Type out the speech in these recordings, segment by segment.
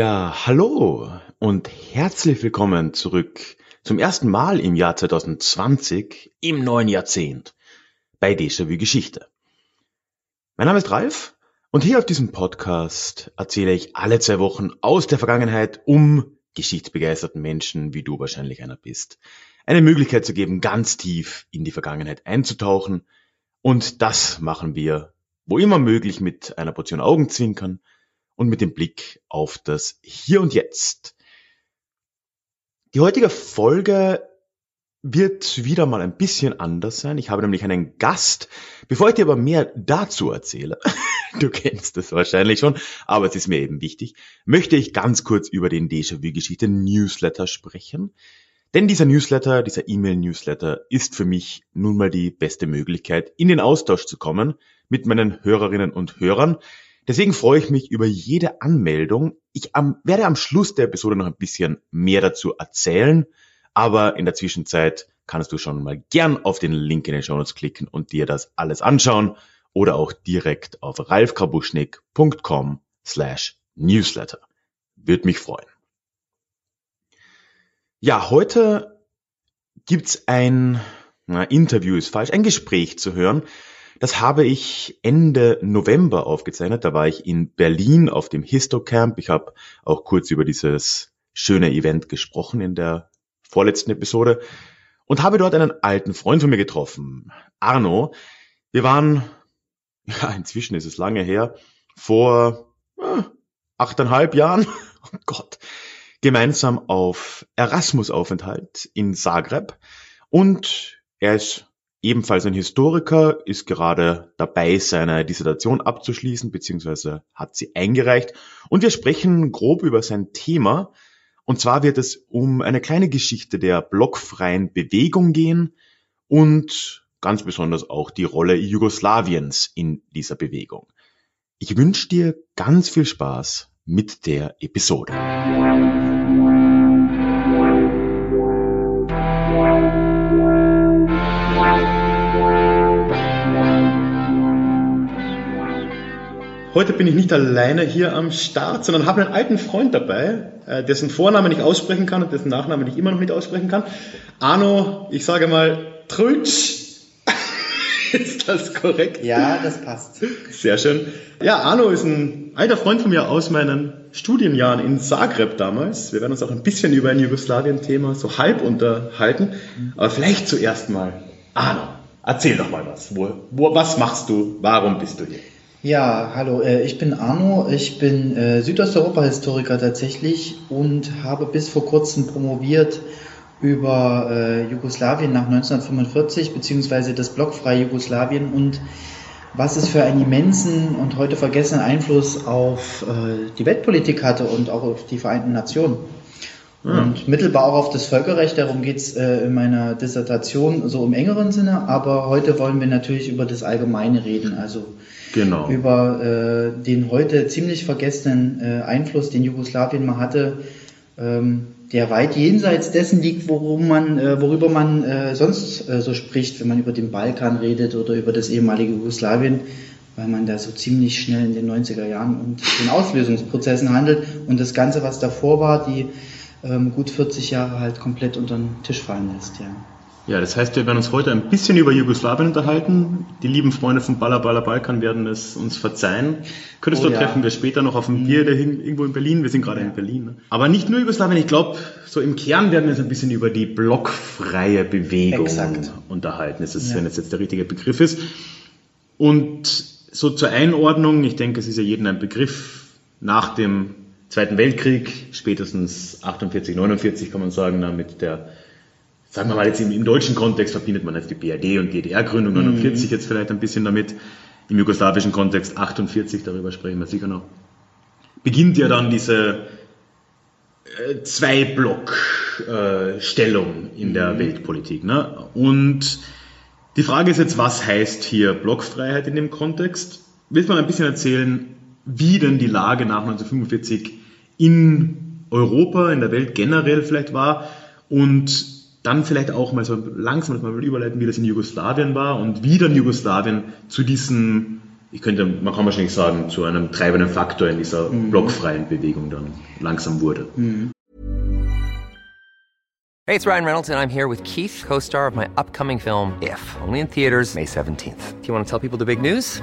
Ja, hallo und herzlich willkommen zurück zum ersten Mal im Jahr 2020 im neuen Jahrzehnt bei Déjà-vu Geschichte. Mein Name ist Ralf und hier auf diesem Podcast erzähle ich alle zwei Wochen aus der Vergangenheit, um geschichtsbegeisterten Menschen, wie du wahrscheinlich einer bist, eine Möglichkeit zu geben, ganz tief in die Vergangenheit einzutauchen. Und das machen wir, wo immer möglich, mit einer Portion Augenzwinkern und mit dem Blick auf das Hier und Jetzt. Die heutige Folge wird wieder mal ein bisschen anders sein. Ich habe nämlich einen Gast. Bevor ich dir aber mehr dazu erzähle, du kennst das wahrscheinlich schon, aber es ist mir eben wichtig, möchte ich ganz kurz über den Déjà-vu-Geschichte Newsletter sprechen. Denn dieser Newsletter, dieser E-Mail-Newsletter ist für mich nun mal die beste Möglichkeit, in den Austausch zu kommen mit meinen Hörerinnen und Hörern. Deswegen freue ich mich über jede Anmeldung. Ich am, werde am Schluss der Episode noch ein bisschen mehr dazu erzählen, aber in der Zwischenzeit kannst du schon mal gern auf den Link in den Show Notes klicken und dir das alles anschauen oder auch direkt auf ralfkrabuschnick.com slash newsletter. Würde mich freuen. Ja, heute gibt's ein na, Interview ist falsch, ein Gespräch zu hören das habe ich Ende November aufgezeichnet. Da war ich in Berlin auf dem Histocamp. Ich habe auch kurz über dieses schöne Event gesprochen in der vorletzten Episode und habe dort einen alten Freund von mir getroffen, Arno. Wir waren, ja, inzwischen ist es lange her, vor äh, achteinhalb Jahren, oh Gott, gemeinsam auf Erasmus-Aufenthalt in Zagreb und er ist Ebenfalls ein Historiker ist gerade dabei, seine Dissertation abzuschließen, beziehungsweise hat sie eingereicht. Und wir sprechen grob über sein Thema. Und zwar wird es um eine kleine Geschichte der blockfreien Bewegung gehen und ganz besonders auch die Rolle Jugoslawiens in dieser Bewegung. Ich wünsche dir ganz viel Spaß mit der Episode. Heute bin ich nicht alleine hier am Start, sondern habe einen alten Freund dabei, äh, dessen Vornamen ich aussprechen kann und dessen Nachnamen ich immer noch nicht aussprechen kann. Arno, ich sage mal Trulc. ist das korrekt? Ja, das passt. Sehr schön. Ja, Arno ist ein alter Freund von mir aus meinen Studienjahren in Zagreb damals. Wir werden uns auch ein bisschen über ein Jugoslawien-Thema so halb unterhalten. Aber vielleicht zuerst mal, Arno, erzähl doch mal was. Wo, wo, was machst du? Warum bist du hier? Ja, hallo, äh, ich bin Arno, ich bin äh, Südosteuropa-Historiker tatsächlich und habe bis vor kurzem promoviert über äh, Jugoslawien nach 1945 beziehungsweise das blockfreie Jugoslawien und was es für einen immensen und heute vergessenen Einfluss auf die Weltpolitik hatte und auch auf die Vereinten Nationen. Ja. Und mittelbar auch auf das Völkerrecht, darum geht's äh, in meiner Dissertation so im engeren Sinne, aber heute wollen wir natürlich über das Allgemeine reden, also genau. über äh, den heute ziemlich vergessenen äh, Einfluss, den Jugoslawien mal hatte, ähm, der weit jenseits dessen liegt, worum man, äh, worüber man äh, sonst äh, so spricht, wenn man über den Balkan redet oder über das ehemalige Jugoslawien, weil man da so ziemlich schnell in den 90er Jahren und den Auslösungsprozessen handelt und das Ganze, was davor war, die ähm, gut 40 Jahre halt komplett unter den Tisch fallen lässt, ja. Ja, das heißt, wir werden uns heute ein bisschen über Jugoslawien unterhalten. Die lieben Freunde von Balla Balla Balkan werden es uns verzeihen. Könntest oh, du ja. treffen wir später noch auf dem Bier der irgendwo in Berlin. Wir sind gerade ja. in Berlin. Ne? Aber nicht nur Jugoslawien. Ich glaube, so im Kern werden wir uns ein bisschen über die blockfreie Bewegung Exakt. unterhalten. Das ist, ja. wenn es jetzt der richtige Begriff ist. Und so zur Einordnung, ich denke, es ist ja jedem ein Begriff nach dem Zweiten Weltkrieg, spätestens 48, 49 kann man sagen, mit der, sagen wir mal jetzt im, im deutschen Kontext verbindet man jetzt die BRD und DDR-Gründung, 49 mhm. jetzt vielleicht ein bisschen damit, im jugoslawischen Kontext 48, darüber sprechen wir sicher noch, beginnt ja dann diese äh, Zwei-Block-Stellung in der mhm. Weltpolitik. Ne? Und die Frage ist jetzt, was heißt hier Blockfreiheit in dem Kontext? Willst du mal ein bisschen erzählen, wie denn die Lage nach 1945 in Europa, in der Welt generell vielleicht war und dann vielleicht auch mal so langsam mal überleiten, wie das in Jugoslawien war und wie dann Jugoslawien zu diesem, ich könnte, man kann wahrscheinlich sagen, zu einem treibenden Faktor in dieser mhm. blockfreien Bewegung dann langsam wurde. Mhm. Hey, it's Ryan Reynolds and I'm here with Keith, co-star of my upcoming film If, only in theaters May 17th. Do you want to tell people the big news?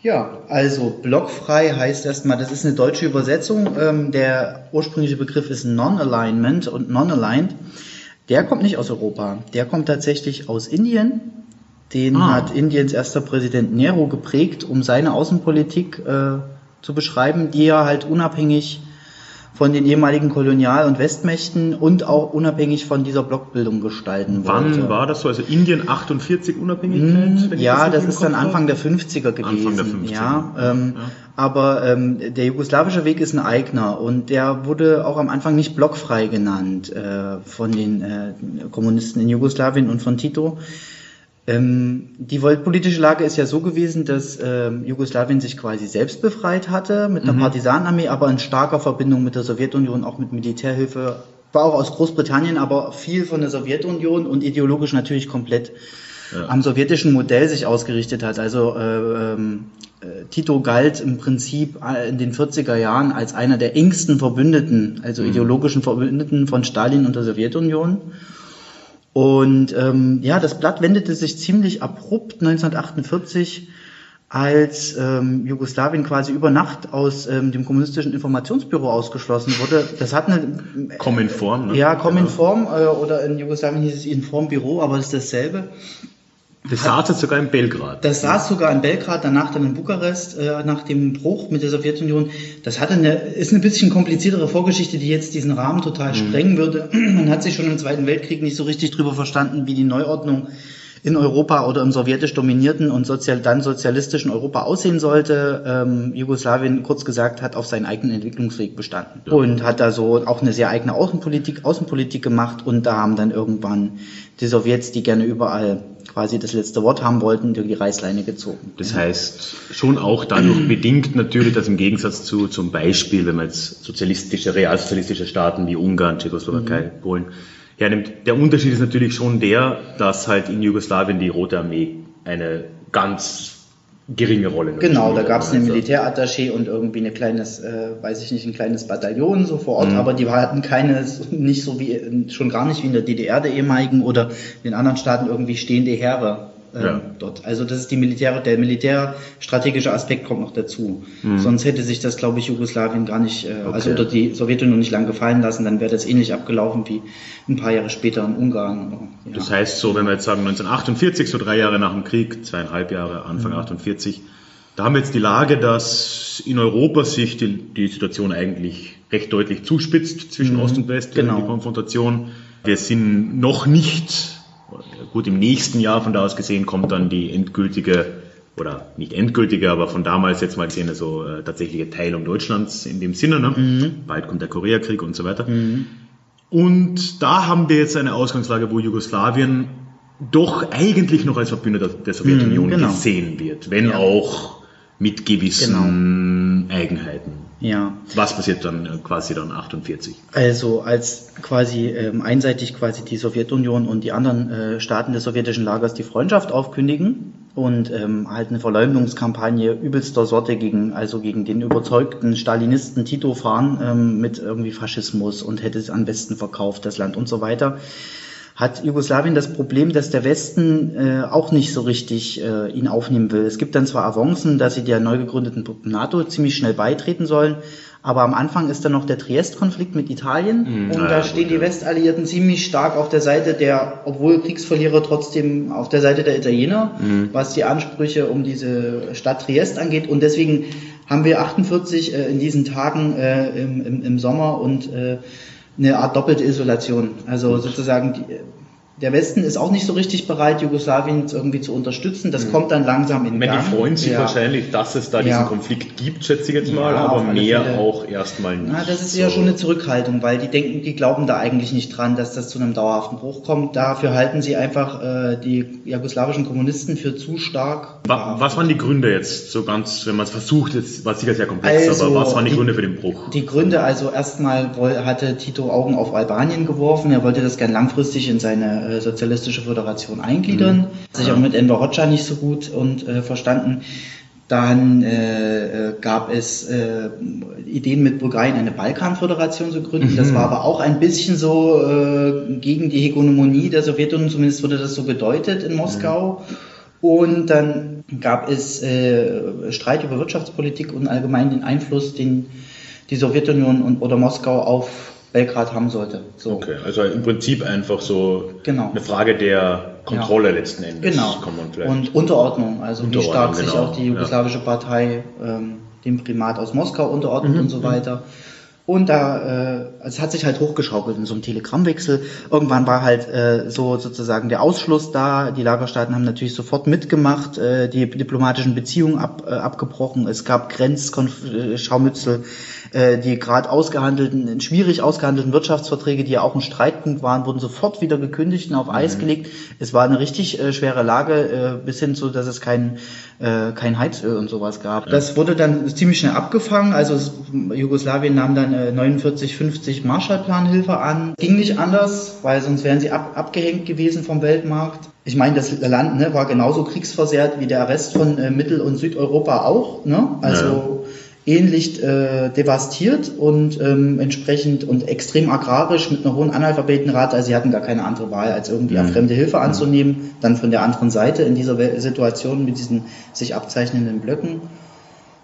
Ja, also blockfrei heißt erstmal, das ist eine deutsche Übersetzung. Ähm, der ursprüngliche Begriff ist Non-Alignment und Non-Aligned. Der kommt nicht aus Europa. Der kommt tatsächlich aus Indien. Den ah. hat Indiens erster Präsident Nehru geprägt, um seine Außenpolitik äh, zu beschreiben, die er halt unabhängig von den ehemaligen Kolonial- und Westmächten und auch unabhängig von dieser Blockbildung gestalten Wann wollte. war das so? Also Indien 48 Unabhängigkeit? Hm, ja, das, das ist dann Anfang der 50er gewesen. Anfang der 50er. Ja, ähm, ja. aber ähm, der jugoslawische Weg ist ein eigener und der wurde auch am Anfang nicht blockfrei genannt äh, von den äh, Kommunisten in Jugoslawien und von Tito. Ähm, die weltpolitische Lage ist ja so gewesen, dass ähm, Jugoslawien sich quasi selbst befreit hatte mit einer mhm. Partisanenarmee, aber in starker Verbindung mit der Sowjetunion, auch mit Militärhilfe, war auch aus Großbritannien, aber viel von der Sowjetunion und ideologisch natürlich komplett ja. am sowjetischen Modell sich ausgerichtet hat. Also äh, ähm, äh, Tito galt im Prinzip äh, in den 40er Jahren als einer der engsten Verbündeten, also mhm. ideologischen Verbündeten von Stalin und der Sowjetunion. Und ähm, ja, das Blatt wendete sich ziemlich abrupt 1948, als ähm, Jugoslawien quasi über Nacht aus ähm, dem kommunistischen Informationsbüro ausgeschlossen wurde. Das hat eine Kominform, ne? Ja, Kominform genau. äh, oder in Jugoslawien hieß es Informbüro, aber es ist dasselbe. Das saß jetzt sogar in Belgrad. Das saß sogar in Belgrad, danach dann in Bukarest, äh, nach dem Bruch mit der Sowjetunion. Das hatte eine, ist eine bisschen kompliziertere Vorgeschichte, die jetzt diesen Rahmen total mhm. sprengen würde. Man hat sich schon im Zweiten Weltkrieg nicht so richtig drüber verstanden, wie die Neuordnung in Europa oder im sowjetisch dominierten und sozial, dann sozialistischen Europa aussehen sollte. Ähm, Jugoslawien, kurz gesagt, hat auf seinen eigenen Entwicklungsweg bestanden ja. und hat da so auch eine sehr eigene Außenpolitik, Außenpolitik gemacht und da haben dann irgendwann die Sowjets, die gerne überall quasi das letzte Wort haben wollten, durch die Reißleine gezogen. Das heißt, schon auch dadurch bedingt natürlich, dass im Gegensatz zu zum Beispiel, wenn man jetzt sozialistische, realsozialistische Staaten wie Ungarn, Tschechoslowakei, mhm. Polen hernimmt, der Unterschied ist natürlich schon der, dass halt in Jugoslawien die Rote Armee eine ganz geringe Rolle. Genau, da gab es eine Militärattaché und irgendwie ein kleines, äh, weiß ich nicht, ein kleines Bataillon so vor Ort, mhm. aber die hatten keine, nicht so wie, schon gar nicht wie in der DDR der ehemaligen oder in anderen Staaten irgendwie stehende Heere ähm, ja. dort. Also das ist die Militär, der militärstrategische Aspekt kommt noch dazu. Mhm. Sonst hätte sich das, glaube ich, Jugoslawien gar nicht, äh, okay. also oder die Sowjetunion nicht lang gefallen lassen, dann wäre das ähnlich abgelaufen wie ein paar Jahre später in Ungarn. Ja. Das heißt so, wenn wir jetzt sagen 1948, so drei Jahre nach dem Krieg, zweieinhalb Jahre, Anfang mhm. 48, da haben wir jetzt die Lage, dass in Europa sich die, die Situation eigentlich recht deutlich zuspitzt zwischen mhm. Ost und West, genau. die Konfrontation. Wir sind noch nicht gut, im nächsten Jahr von da aus gesehen kommt dann die endgültige, oder nicht endgültige, aber von damals jetzt mal gesehen, also äh, tatsächliche Teilung Deutschlands in dem Sinne. Ne? Mhm. Bald kommt der Koreakrieg und so weiter. Mhm. Und da haben wir jetzt eine Ausgangslage, wo Jugoslawien doch eigentlich noch als Verbündeter der Sowjetunion mhm, genau. gesehen wird, wenn ja. auch mit gewissen genau. Eigenheiten. Ja. Was passiert dann äh, quasi dann 48? Also als quasi ähm, einseitig quasi die Sowjetunion und die anderen äh, Staaten des sowjetischen Lagers die Freundschaft aufkündigen und ähm, halt eine Verleumdungskampagne übelster Sorte gegen also gegen den überzeugten Stalinisten Tito fahren ähm, mit irgendwie Faschismus und hätte es am besten verkauft das Land und so weiter hat Jugoslawien das Problem, dass der Westen äh, auch nicht so richtig äh, ihn aufnehmen will. Es gibt dann zwar Avancen, dass sie der neu gegründeten NATO ziemlich schnell beitreten sollen, aber am Anfang ist dann noch der Triest-Konflikt mit Italien Mhm, und ja, da gut, stehen die ja. Westalliierten ziemlich stark auf der Seite der, obwohl Kriegsverlierer, trotzdem auf der Seite der Italiener, Mhm. was die Ansprüche um diese Stadt Triest angeht. Und deswegen haben wir 48 äh, in diesen Tagen äh, im, im, im Sommer und äh, eine Art doppelte Isolation. Also sozusagen die, der Westen ist auch nicht so richtig bereit, Jugoslawien irgendwie zu unterstützen. Das kommt dann langsam in Gang. die freuen sich Ja. wahrscheinlich, dass es da diesen Ja. Konflikt gibt, schätze ich jetzt mal, Ja, aber mehr Fälle. auch erstmal nicht. Na, das ist ja So. schon eine Zurückhaltung, weil die denken, die glauben da eigentlich nicht dran, dass das zu einem dauerhaften Bruch kommt. Dafür halten sie einfach äh, die jugoslawischen Kommunisten für zu stark. Wa- Was waren die Gründe jetzt so ganz, wenn man es versucht, jetzt war sicher sehr komplex, Also, aber was waren die, die- Gründe für den Bruch? Die Gründe, also erstmal hatte Tito Augen auf Albanien geworfen. Er wollte das gern langfristig in seine äh, sozialistische Föderation eingliedern. Hat sich auch mit Enver Hoxha nicht so gut und äh, verstanden. Dann äh, äh, gab es äh, Ideen mit Bulgarien eine Balkanföderation zu gründen. Das war aber auch ein bisschen so äh, gegen die Hegemonie der Sowjetunion, zumindest wurde das so gedeutet in Moskau. Und dann gab es äh, Streit über Wirtschaftspolitik und allgemein den Einfluss, den die Sowjetunion und, oder Moskau auf Belgrad haben sollte. So. Okay, also im Prinzip einfach so Genau. eine Frage der Kontrolle letzten Endes. Genau. Und Unterordnung, also wie Unterordnung, stark sich genau, auch die jugoslawische Partei ähm, dem Primat aus Moskau unterordnet Mhm, und so weiter. Und da, äh, es hat sich halt hochgeschaukelt in so einem Telegrammwechsel. Irgendwann war halt äh, so sozusagen der Ausschluss da. Die Lagerstaaten haben natürlich sofort mitgemacht, äh, die diplomatischen Beziehungen ab, äh, abgebrochen. Es gab Grenzscharmützel, äh, die gerade ausgehandelten, schwierig ausgehandelten Wirtschaftsverträge, die ja auch ein Streitpunkt waren, wurden sofort wieder gekündigt und auf Eis gelegt. Es war eine richtig äh, schwere Lage, äh, bis hin zu, dass es kein, äh, kein Heizöl und sowas gab. Das wurde dann ziemlich schnell abgefangen. Also es, Jugoslawien nahm dann äh, 49, 50 Marshallplanhilfe an. Ging nicht anders, weil sonst wären sie ab, abgehängt gewesen vom Weltmarkt. Ich meine, das Land ne, war genauso kriegsversehrt wie der Rest von äh, Mittel- und Südeuropa auch. Ne? Also ähnlich äh, devastiert und ähm, entsprechend und extrem agrarisch mit einer hohen Analphabetenrate. Also sie hatten gar keine andere Wahl, als irgendwie Mhm. fremde Hilfe anzunehmen. Dann von der anderen Seite in dieser Situation mit diesen sich abzeichnenden Blöcken.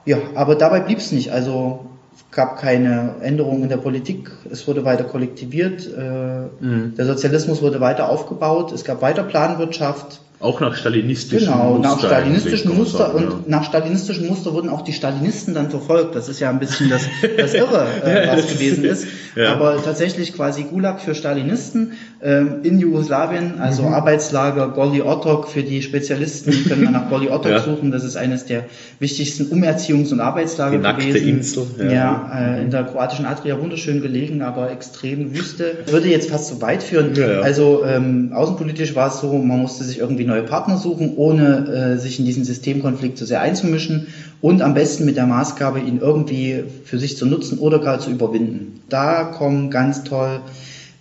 Ja, aber dabei blieb es nicht. Also es gab keine Änderungen in der Politik. Es wurde weiter kollektiviert. Äh, Mhm. Der Sozialismus wurde weiter aufgebaut. Es gab weiter Planwirtschaft. Auch nach stalinistischen Genau, nach Muster stalinistischen eigentlich, kann man Muster sagen, und nach stalinistischen Muster wurden auch die Stalinisten dann verfolgt. Das ist ja ein bisschen das, das Irre, äh, was gewesen ist. Ja. Aber tatsächlich quasi Gulag für Stalinisten in Jugoslawien, also Mhm. Arbeitslager Goli Otok für die Spezialisten, können wir nach Goli Otok Ja. suchen. Das ist eines der wichtigsten Umerziehungs- und Arbeitslager Die nackte gewesen. Insel, ja. Ja, äh, in der kroatischen Adria wunderschön gelegen, aber extrem Wüste. Würde jetzt fast zu weit führen. Ja. Also ähm, außenpolitisch war es so, man musste sich irgendwie neue Partner suchen, ohne äh, sich in diesen Systemkonflikt zu sehr einzumischen und am besten mit der Maßgabe, ihn irgendwie für sich zu nutzen oder gar zu überwinden. Da kommen ganz toll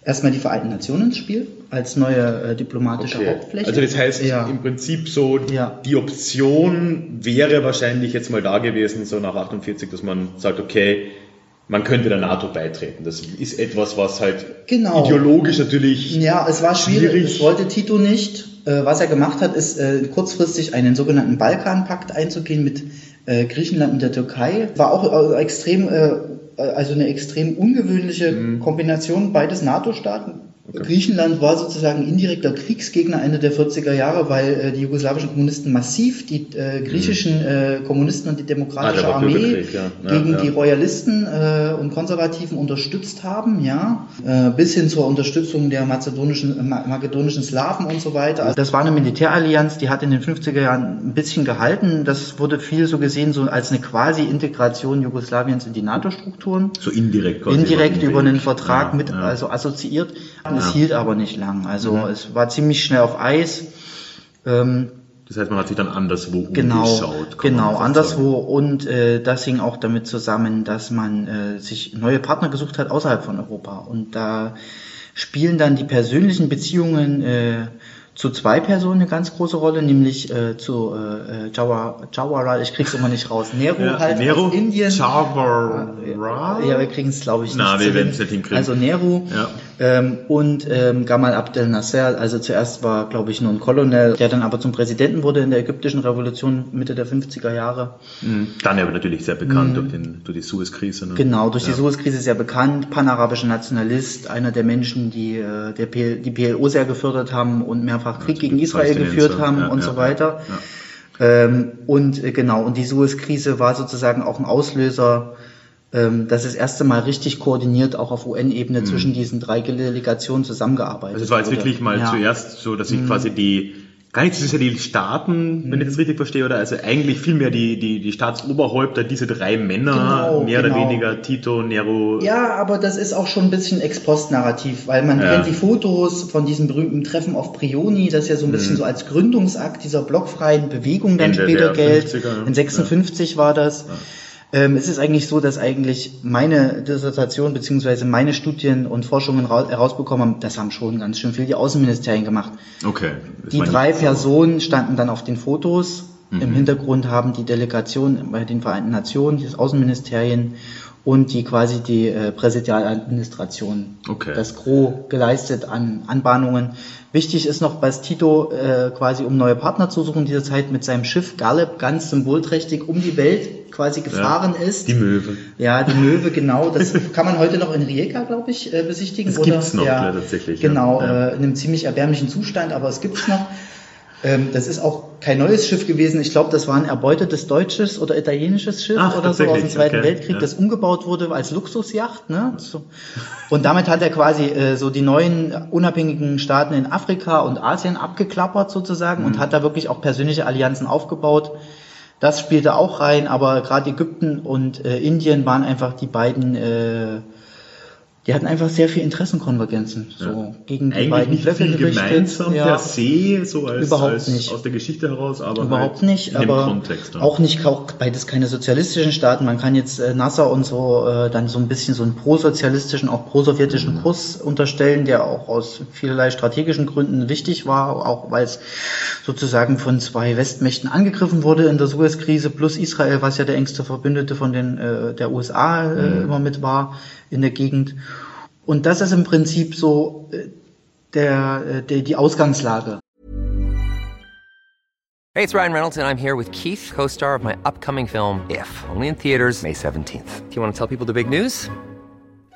erstmal die Vereinten Nationen ins Spiel als neue äh, diplomatische Okay. Hauptfläche. Also das heißt ja. im Prinzip so, Ja. die Option wäre wahrscheinlich jetzt mal da gewesen, so nach 48, dass man sagt, okay, man könnte der NATO beitreten. Das ist etwas, was halt Genau. ideologisch natürlich Ja, es war schwierig. Schwierig. Das wollte Tito nicht. Äh, was er gemacht hat, ist äh, kurzfristig einen sogenannten Balkanpakt einzugehen mit äh, Griechenland und der Türkei. War auch extrem, also eine extrem ungewöhnliche Mhm. Kombination beides NATO-Staaten. Griechenland war sozusagen indirekter Kriegsgegner Ende der 40er Jahre, weil äh, die jugoslawischen Kommunisten massiv die äh, griechischen äh, Kommunisten und die demokratische Ah, da war Armee ja. Ja, gegen ja. die Royalisten äh, und Konservativen unterstützt haben, ja, äh, bis hin zur Unterstützung der mazedonischen, äh, ma- makedonischen Slawen und so weiter. Also das war eine Militärallianz, die hat in den 50er Jahren ein bisschen gehalten. Das wurde viel so gesehen, so als eine Quasi-Integration Jugoslawiens in die NATO-Strukturen. so indirekt quasi Indirekt über einen. Vertrag mit, also assoziiert. Es Ja. hielt aber nicht lang. Also es war ziemlich schnell auf Eis. Ähm, Das heißt, man hat sich dann anderswo Genau, umgeschaut. genau, anderswo. Und äh, das hing auch damit zusammen, dass man äh, sich neue Partner gesucht hat außerhalb von Europa. Und da spielen dann die persönlichen Beziehungen äh, zu zwei Personen eine ganz große Rolle, nämlich äh, zu äh, Jawar, Jawaharlal, ich krieg's immer nicht raus, Nehru Ja, halt Nehru, aus Indien. Jawahar. Ja, wir kriegen es, glaube ich, Na, nicht wir zu werden's hin. nicht hinkriegen. Also Nehru Ja. Ähm, und ähm, Gamal Abdel Nasser, also zuerst war, glaube ich, nur ein Kolonel, der dann aber zum Präsidenten wurde in der ägyptischen Revolution Mitte der 50er Jahre. Mhm. Dann aber natürlich sehr bekannt durch, den, durch die Suez-Krise. Ne? Genau, durch die Suez-Krise sehr bekannt, panarabischer Nationalist, einer der Menschen, die äh, der PL, die PLO sehr gefördert haben und mehrfach Krieg gegen Israel geführt haben Ja, und ja, so ja, weiter. ja. Ähm, und äh, genau, und die Suez-Krise war sozusagen auch ein Auslöser, ähm, dass das erste Mal richtig koordiniert auch auf UN-Ebene zwischen diesen drei Delegationen zusammengearbeitet Mhm. Also es war jetzt wurde. wirklich mal Ja. Mhm. zuerst so, dass sich quasi die, gar nicht so sehr die Staaten, wenn ich das richtig verstehe, oder also eigentlich vielmehr die, die, die Staatsoberhäupter, diese drei Männer, Genau, mehr genau. oder weniger, Tito, Nero, Ja, aber das ist auch schon ein bisschen Ex-Post-Narrativ, weil man Ja. kennt die Fotos von diesem berühmten Treffen auf Prioni, das ja so ein bisschen so als Gründungsakt dieser blockfreien Bewegung dann Mhm. Ende später gilt. 50er, ja. In 56 war das. Ähm, es ist eigentlich so, dass eigentlich meine Dissertation beziehungsweise meine Studien und Forschungen ra- herausbekommen haben, das haben schon ganz schön viel die Außenministerien gemacht. Okay. Das Die drei nicht so- Personen standen dann auf den Fotos. Mhm. Im Hintergrund haben die Delegation bei den Vereinten Nationen, die Außenministerien und die quasi die äh, Präsidialadministration Okay. das Gros geleistet an Anbahnungen. Wichtig ist noch, dass Tito äh, quasi, um neue Partner zu suchen, in dieser Zeit mit seinem Schiff Galeb ganz symbolträchtig um die Welt quasi gefahren ist. Die Möwe. Ja, die Möwe, genau. Das kann man heute noch in Rijeka, glaube ich, äh, besichtigen. Das oder? gibt's noch, ja, ja, tatsächlich, ja. Genau, Ja. Äh, in einem ziemlich erbärmlichen Zustand, aber es gibt's noch. Ähm, das ist auch kein neues Schiff gewesen. Ich glaube, das war ein erbeutetes deutsches oder italienisches Schiff Ach, oder so aus dem Zweiten okay, Weltkrieg, ja. das umgebaut wurde als Luxusjacht. Ne? So. Und damit hat er quasi äh, so die neuen unabhängigen Staaten in Afrika und Asien abgeklappert sozusagen Mhm. und hat da wirklich auch persönliche Allianzen aufgebaut. Das spielte auch rein, aber gerade Ägypten und äh, Indien waren einfach die beiden, äh, die hatten einfach sehr viel Interessenkonvergenzen. So gegen die Eigentlich beiden nicht viel gemeinsam Ja. per se, so als, Überhaupt als nicht. aus der Geschichte heraus, aber Überhaupt halt nicht, in dem aber Kontext. auch nicht, auch beides keine sozialistischen Staaten. Man kann jetzt äh, Nasser und so äh, dann so ein bisschen so einen prosozialistischen, auch prosowjetischen Kurs unterstellen, der auch aus vielerlei strategischen Gründen wichtig war, auch weil es sozusagen von zwei Westmächten angegriffen wurde in der Suez-Krise, plus Israel, was ja der engste Verbündete von den äh, der USA äh, immer mit war in der Gegend. Und das ist im Prinzip so äh, der, äh, der die Ausgangslage. Hey, it's Ryan Reynolds, and I'm here with Keith, co star of my upcoming film, If, only in theaters, May 17th. Do you want to tell people the big news?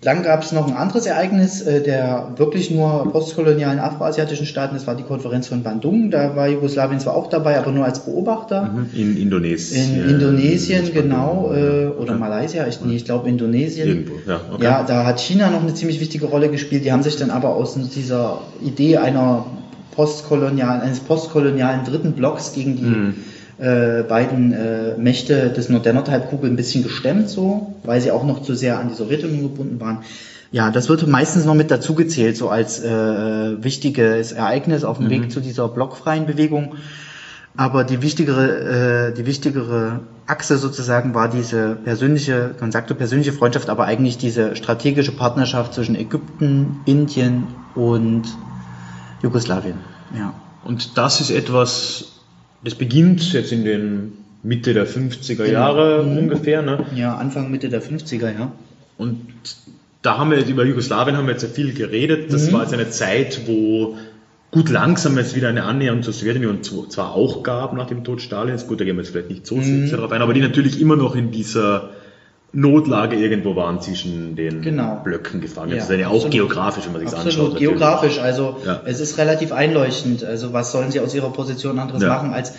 Dann gab es noch ein anderes Ereignis äh, der wirklich nur postkolonialen afroasiatischen Staaten. Das war die Konferenz von Bandung. Da war Jugoslawien zwar auch dabei, aber nur als Beobachter. Mhm. In Indonesien. In Indonesien, in genau, äh, oder Ja. Malaysia, ich, nee, ich glaube Indonesien. Irgendwo, ja, okay. Ja, da hat China noch eine ziemlich wichtige Rolle gespielt. Die haben sich dann aber aus dieser Idee einer postkolonialen, eines postkolonialen dritten Blocks gegen die Mhm. Äh, beiden äh, Mächte des Norderney-Halbkugel ein bisschen gestemmt, so, weil sie auch noch zu sehr an die Sowjetunion gebunden waren. Ja, das wird meistens noch mit dazugezählt, so als äh, wichtiges Ereignis auf dem Weg zu dieser blockfreien Bewegung. Aber die wichtigere, äh, die wichtigere Achse sozusagen war diese persönliche, man sagte persönliche Freundschaft, aber eigentlich diese strategische Partnerschaft zwischen Ägypten, Indien und Jugoslawien. Ja. Und das ist etwas, das beginnt jetzt in den Mitte der 50er Jahre Mhm. ungefähr. Ne? ja, Anfang, Mitte der 50er, ja. Und da haben wir jetzt über Jugoslawien haben wir jetzt ja viel geredet. Das Mhm. war jetzt eine Zeit, wo gut langsam jetzt wieder eine Annäherung zur Sowjetunion zwar auch gab nach dem Tod Stalins. Gut, da gehen wir jetzt vielleicht nicht so Mhm. sehr darauf ein, aber die natürlich immer noch in dieser Notlage irgendwo waren zwischen den Genau. Blöcken gefangen. Ja, das ist ja auch geografisch, wenn man sich anschaut. Absolut, geografisch. Also Ja. es ist relativ einleuchtend. Also was sollen sie aus ihrer Position anderes Ja. machen als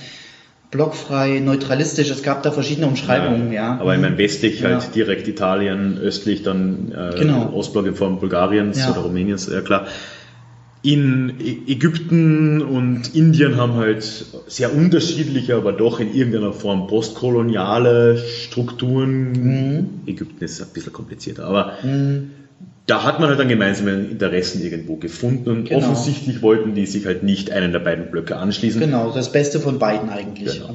blockfrei, neutralistisch? Es gab da verschiedene Umschreibungen, ja. Aber ich meine, westlich halt direkt Italien, östlich dann äh, Genau. Ostblock in Form Bulgariens oder Rumäniens, ja klar. In Ägypten und Indien haben halt sehr unterschiedliche, aber doch in irgendeiner Form postkoloniale Strukturen. Mhm. Ägypten ist ein bisschen komplizierter, aber da hat man halt dann gemeinsame Interessen irgendwo gefunden und Genau. offensichtlich wollten die sich halt nicht einen der beiden Blöcke anschließen. Genau, das Beste von beiden eigentlich. Genau.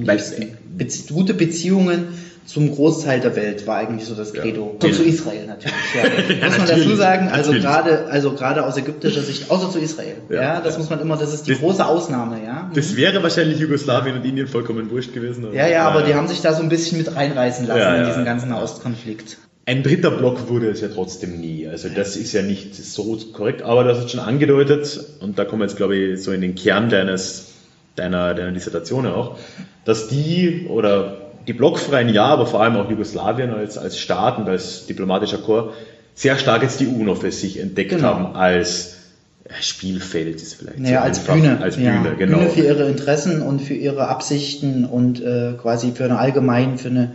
Bezie gute Beziehungen zum Großteil der Welt war eigentlich so das Credo. Ja. Und zu Israel natürlich. Ja. muss man dazu sagen, also gerade, also gerade aus ägyptischer Sicht, außer zu Israel. Ja. Ja, das muss man immer, das ist die Das- große Ausnahme, ja. Das wäre wahrscheinlich Jugoslawien und Indien vollkommen wurscht gewesen. aber- ja, ja, aber die haben sich da so ein bisschen mit reinreißen lassen Ja, in ja. diesen ganzen Ostkonflikt. Ein dritter Block wurde es ja trotzdem nie. Also das ist ja nicht so korrekt, aber das ist schon angedeutet, und da kommen wir jetzt, glaube ich, so in den Kern deines, deiner, deiner Dissertation auch, dass die oder die blockfreien ja, aber vor allem auch Jugoslawien als, als Staat und als diplomatischer Chor sehr stark jetzt die UNO für sich entdeckt Genau. haben als ja, Spielfeld ist vielleicht Naja, so als einfach, Bühne. Als ja. Bühne, genau. Bühne für ihre Interessen und für ihre Absichten und äh, quasi für eine allgemein, für eine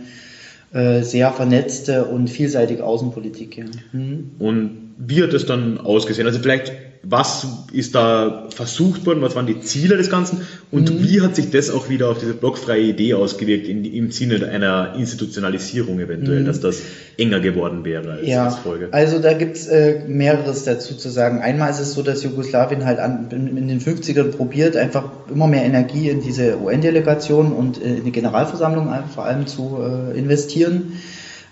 äh, sehr vernetzte und vielseitige Außenpolitik. Ja. Mhm. Und wie hat das dann ausgesehen? Also vielleicht, was ist da versucht worden, was waren die Ziele des Ganzen und Mhm. wie hat sich das auch wieder auf diese blockfreie Idee ausgewirkt, in, im Sinne einer Institutionalisierung eventuell, dass das enger geworden wäre als, Mhm. Ja, als Folge? also da gibt's äh, mehreres dazu zu sagen. Einmal ist es so, dass Jugoslawien halt an, in, in den 50ern probiert, einfach immer mehr Energie in diese UN-Delegation und äh, in die Generalversammlung vor allem zu äh, investieren.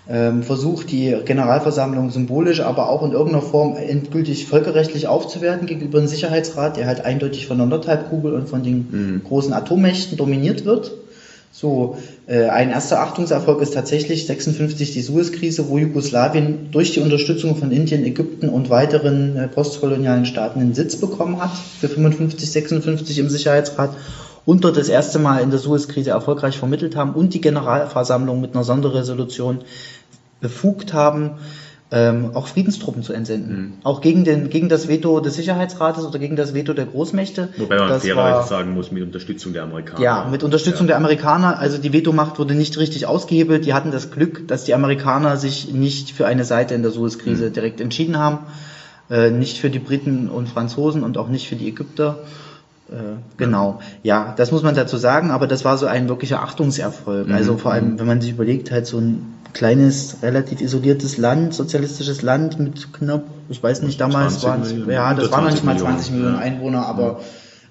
Ähm, versucht die Generalversammlung symbolisch, aber auch in irgendeiner Form endgültig völkerrechtlich aufzuwerten gegenüber dem Sicherheitsrat, der halt eindeutig von der Nordhalbkugel und von den großen Atommächten dominiert wird. So, äh, ein erster Achtungserfolg ist tatsächlich 56 die Suez-Krise, wo Jugoslawien durch die Unterstützung von Indien, Ägypten und weiteren äh, postkolonialen Staaten einen Sitz bekommen hat für 55, 56 im Sicherheitsrat und dort das erste Mal in der Suez-Krise erfolgreich vermittelt haben und die Generalversammlung mit einer Sonderresolution befugt haben, ähm, auch Friedenstruppen zu entsenden. Auch gegen, den, gegen das Veto des Sicherheitsrates oder gegen das Veto der Großmächte. Wobei man Das fairerweise sagen muss, mit Unterstützung der Amerikaner. ja, mit Unterstützung der Amerikaner, also die Vetomacht wurde nicht richtig ausgehebelt. Die hatten das Glück, dass die Amerikaner sich nicht für eine Seite in der Suez-Krise Mhm. direkt entschieden haben. Äh, nicht für die Briten und Franzosen und auch nicht für die Ägypter. Äh, genau, ja, das muss man dazu sagen, aber das war so ein wirklicher Achtungserfolg. Mhm. Also vor allem, wenn man sich überlegt, halt so ein kleines, relativ isoliertes Land, sozialistisches Land mit knapp, ich weiß nicht, damals 20 waren es, ja, das waren noch 20 nicht mal Millionen, 20 Millionen ja. Einwohner, aber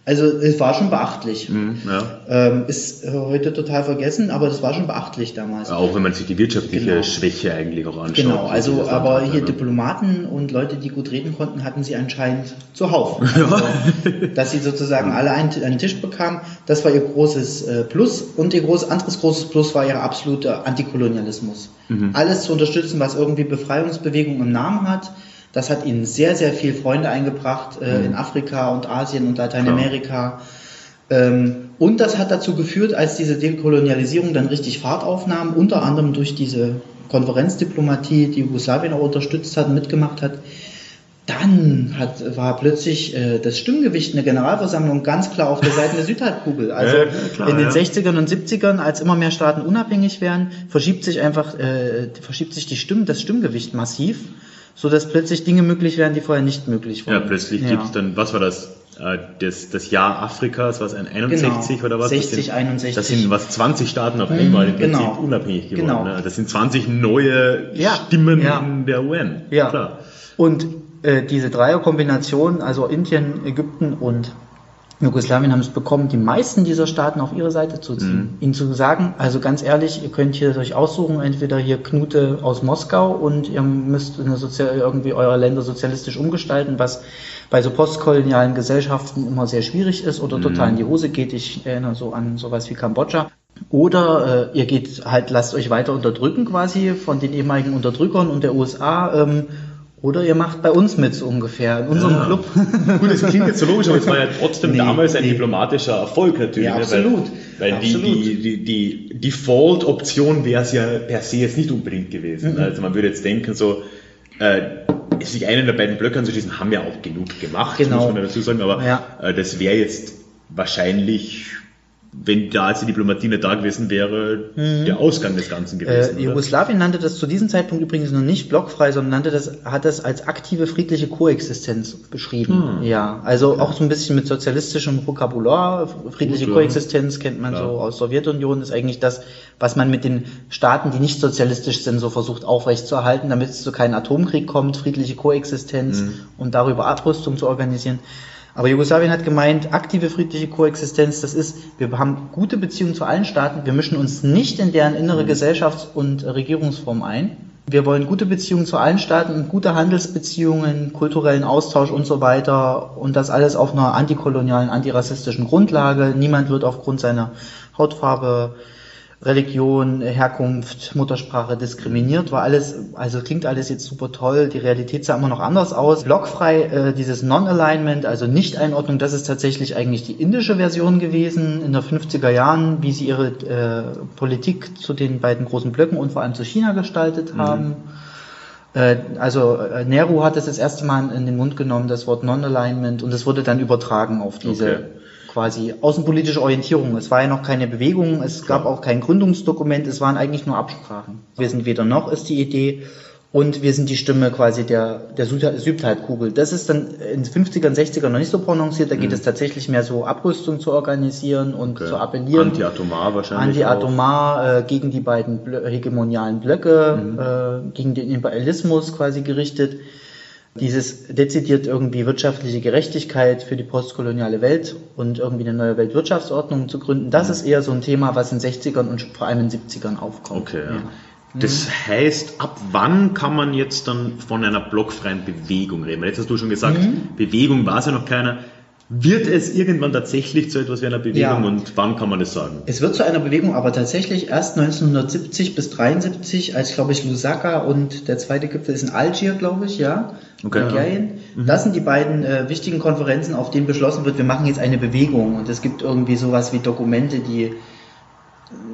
also es war schon beachtlich. Mhm, ja. Ähm, ist äh, heute total vergessen, aber das war schon beachtlich damals. Auch wenn man sich die wirtschaftliche Genau. Schwäche eigentlich auch anschaut. Genau, also aber hatte, hier ne? Diplomaten und Leute, die gut reden konnten, hatten sie anscheinend zuhauf. Also, dass sie sozusagen alle einen, einen Tisch bekamen, das war ihr großes äh, Plus und ihr groß, anderes großes Plus war ihr absoluter Antikolonialismus. Mhm. Alles zu unterstützen, was irgendwie Befreiungsbewegung im Namen hat. Das hat ihnen sehr, sehr viel Freunde eingebracht äh, Mhm. in Afrika und Asien und Lateinamerika. Ähm, und das hat dazu geführt, als diese Dekolonialisierung dann richtig Fahrt aufnahm, unter anderem durch diese Konferenzdiplomatie, die Jugoslawien auch unterstützt hat und mitgemacht hat, dann hat, war plötzlich äh, das Stimmgewicht in der Generalversammlung ganz klar auf der Seite der Südhalbkugel. Also Ja, klar, in den ja. 60ern und 70ern, als immer mehr Staaten unabhängig werden, verschiebt sich einfach, äh, verschiebt sich die Stimm, das Stimmgewicht massiv, so dass plötzlich Dinge möglich werden, die vorher nicht möglich waren. Ja, plötzlich gibt es dann, was war das? Äh, Das, das Jahr Afrikas, was ein 61 Genau, oder was? 60, das sind, 61. Das sind was 20 Staaten auf einmal im Prinzip genau. unabhängig geworden. Genau. Ne? Das sind 20 neue Ja, Stimmen ja. der UN. Ja. Klar. Und äh, diese Dreierkombination, also Indien, Ägypten und Jugoslawien haben es bekommen, die meisten dieser Staaten auf ihre Seite zu ziehen. Ihnen zu sagen, also ganz ehrlich, ihr könnt hier euch aussuchen, entweder hier Knute aus Moskau und ihr müsst irgendwie eure Länder sozialistisch umgestalten, was bei so postkolonialen Gesellschaften immer sehr schwierig ist oder total in die Hose geht. Ich erinnere so an sowas wie Kambodscha. Oder äh, ihr geht halt, lasst euch weiter unterdrücken quasi von den ehemaligen Unterdrückern und der USA. Ähm, oder ihr macht bei uns mit so ungefähr, in unserem Ah. Club. Gut, das klingt jetzt so logisch, aber es war ja trotzdem Nee, damals ein nee. diplomatischer Erfolg natürlich. Ja, ne? absolut. Weil, weil Absolut. Die, die, die, die Default-Option wäre es ja per se jetzt nicht unbedingt Mhm. gewesen. Also man würde jetzt denken, so, äh, sich einen der beiden Blöcke anzuschließen, haben ja auch genug gemacht, Genau. muss man ja dazu sagen, aber Ja. äh, das wäre jetzt wahrscheinlich wenn da als die Diplomatie nicht da gewesen wäre, Mhm. der Ausgang des Ganzen gewesen. Äh? Jugoslawien nannte das zu diesem Zeitpunkt übrigens noch nicht blockfrei, sondern nannte das, hat das als aktive friedliche Koexistenz beschrieben. Hm. Ja, also auch so ein bisschen mit sozialistischem Vokabular. Friedliche Gut, ja. Koexistenz kennt man Klar. so aus Sowjetunion, ist eigentlich das, was man mit den Staaten, die nicht sozialistisch sind, so versucht aufrechtzuerhalten, damit es zu keinem Atomkrieg kommt, friedliche Koexistenz Hm. und darüber Abrüstung zu organisieren. Aber Jugoslawien hat gemeint, aktive friedliche Koexistenz, das ist, wir haben gute Beziehungen zu allen Staaten, wir mischen uns nicht in deren innere Gesellschafts- und äh, Regierungsform ein. Wir wollen gute Beziehungen zu allen Staaten und gute Handelsbeziehungen, kulturellen Austausch und so weiter und das alles auf einer antikolonialen, antirassistischen Grundlage. Niemand wird aufgrund seiner Hautfarbe, Religion, Herkunft, Muttersprache diskriminiert, war alles, also klingt alles jetzt super toll, die Realität sah immer noch anders aus. Blockfrei, äh, dieses Non-Alignment, also Nicht-Einordnung, das ist tatsächlich eigentlich die indische Version gewesen in der 50er Jahren, wie sie ihre äh, Politik zu den beiden großen Blöcken und vor allem zu China gestaltet haben. Äh, Also äh, Nehru hat es das erste Mal in den Mund genommen, das Wort Non-Alignment, und es wurde dann übertragen auf diese Okay. Quasi außenpolitische Orientierung. Es war ja noch keine Bewegung, es gab auch kein Gründungsdokument, es waren eigentlich nur Absprachen. Wir sind weder noch ist die Idee und wir sind die Stimme quasi der, der Süd- Südhalbkugel. Das ist dann in den 50ern, 60ern noch nicht so prononciert, da geht es tatsächlich mehr so Abrüstung zu organisieren und zu appellieren. Anti-Atomar wahrscheinlich. Anti-Atomar äh, gegen die beiden hegemonialen Blöcke, äh, gegen den Imperialismus quasi gerichtet. Dieses dezidiert irgendwie wirtschaftliche Gerechtigkeit für die postkoloniale Welt und irgendwie eine neue Weltwirtschaftsordnung zu gründen, das ist eher so ein Thema, was in den 60ern und vor allem in den 70ern aufkommt. Okay, ja. Das heißt, ab wann kann man jetzt dann von einer blockfreien Bewegung reden? Weil Jetzt hast du schon gesagt, Mhm. Bewegung war es ja noch keiner. Wird es irgendwann tatsächlich zu etwas wie einer Bewegung Ja. und wann kann man das sagen? Es wird zu einer Bewegung, aber tatsächlich erst 1970 bis 73, als glaube ich Lusaka und der zweite Gipfel ist in Algier, glaube ich, ja. Okay, ja. Algerien. Das sind die beiden äh, wichtigen Konferenzen, auf denen beschlossen wird, wir machen jetzt eine Bewegung. Und es gibt irgendwie sowas wie Dokumente, die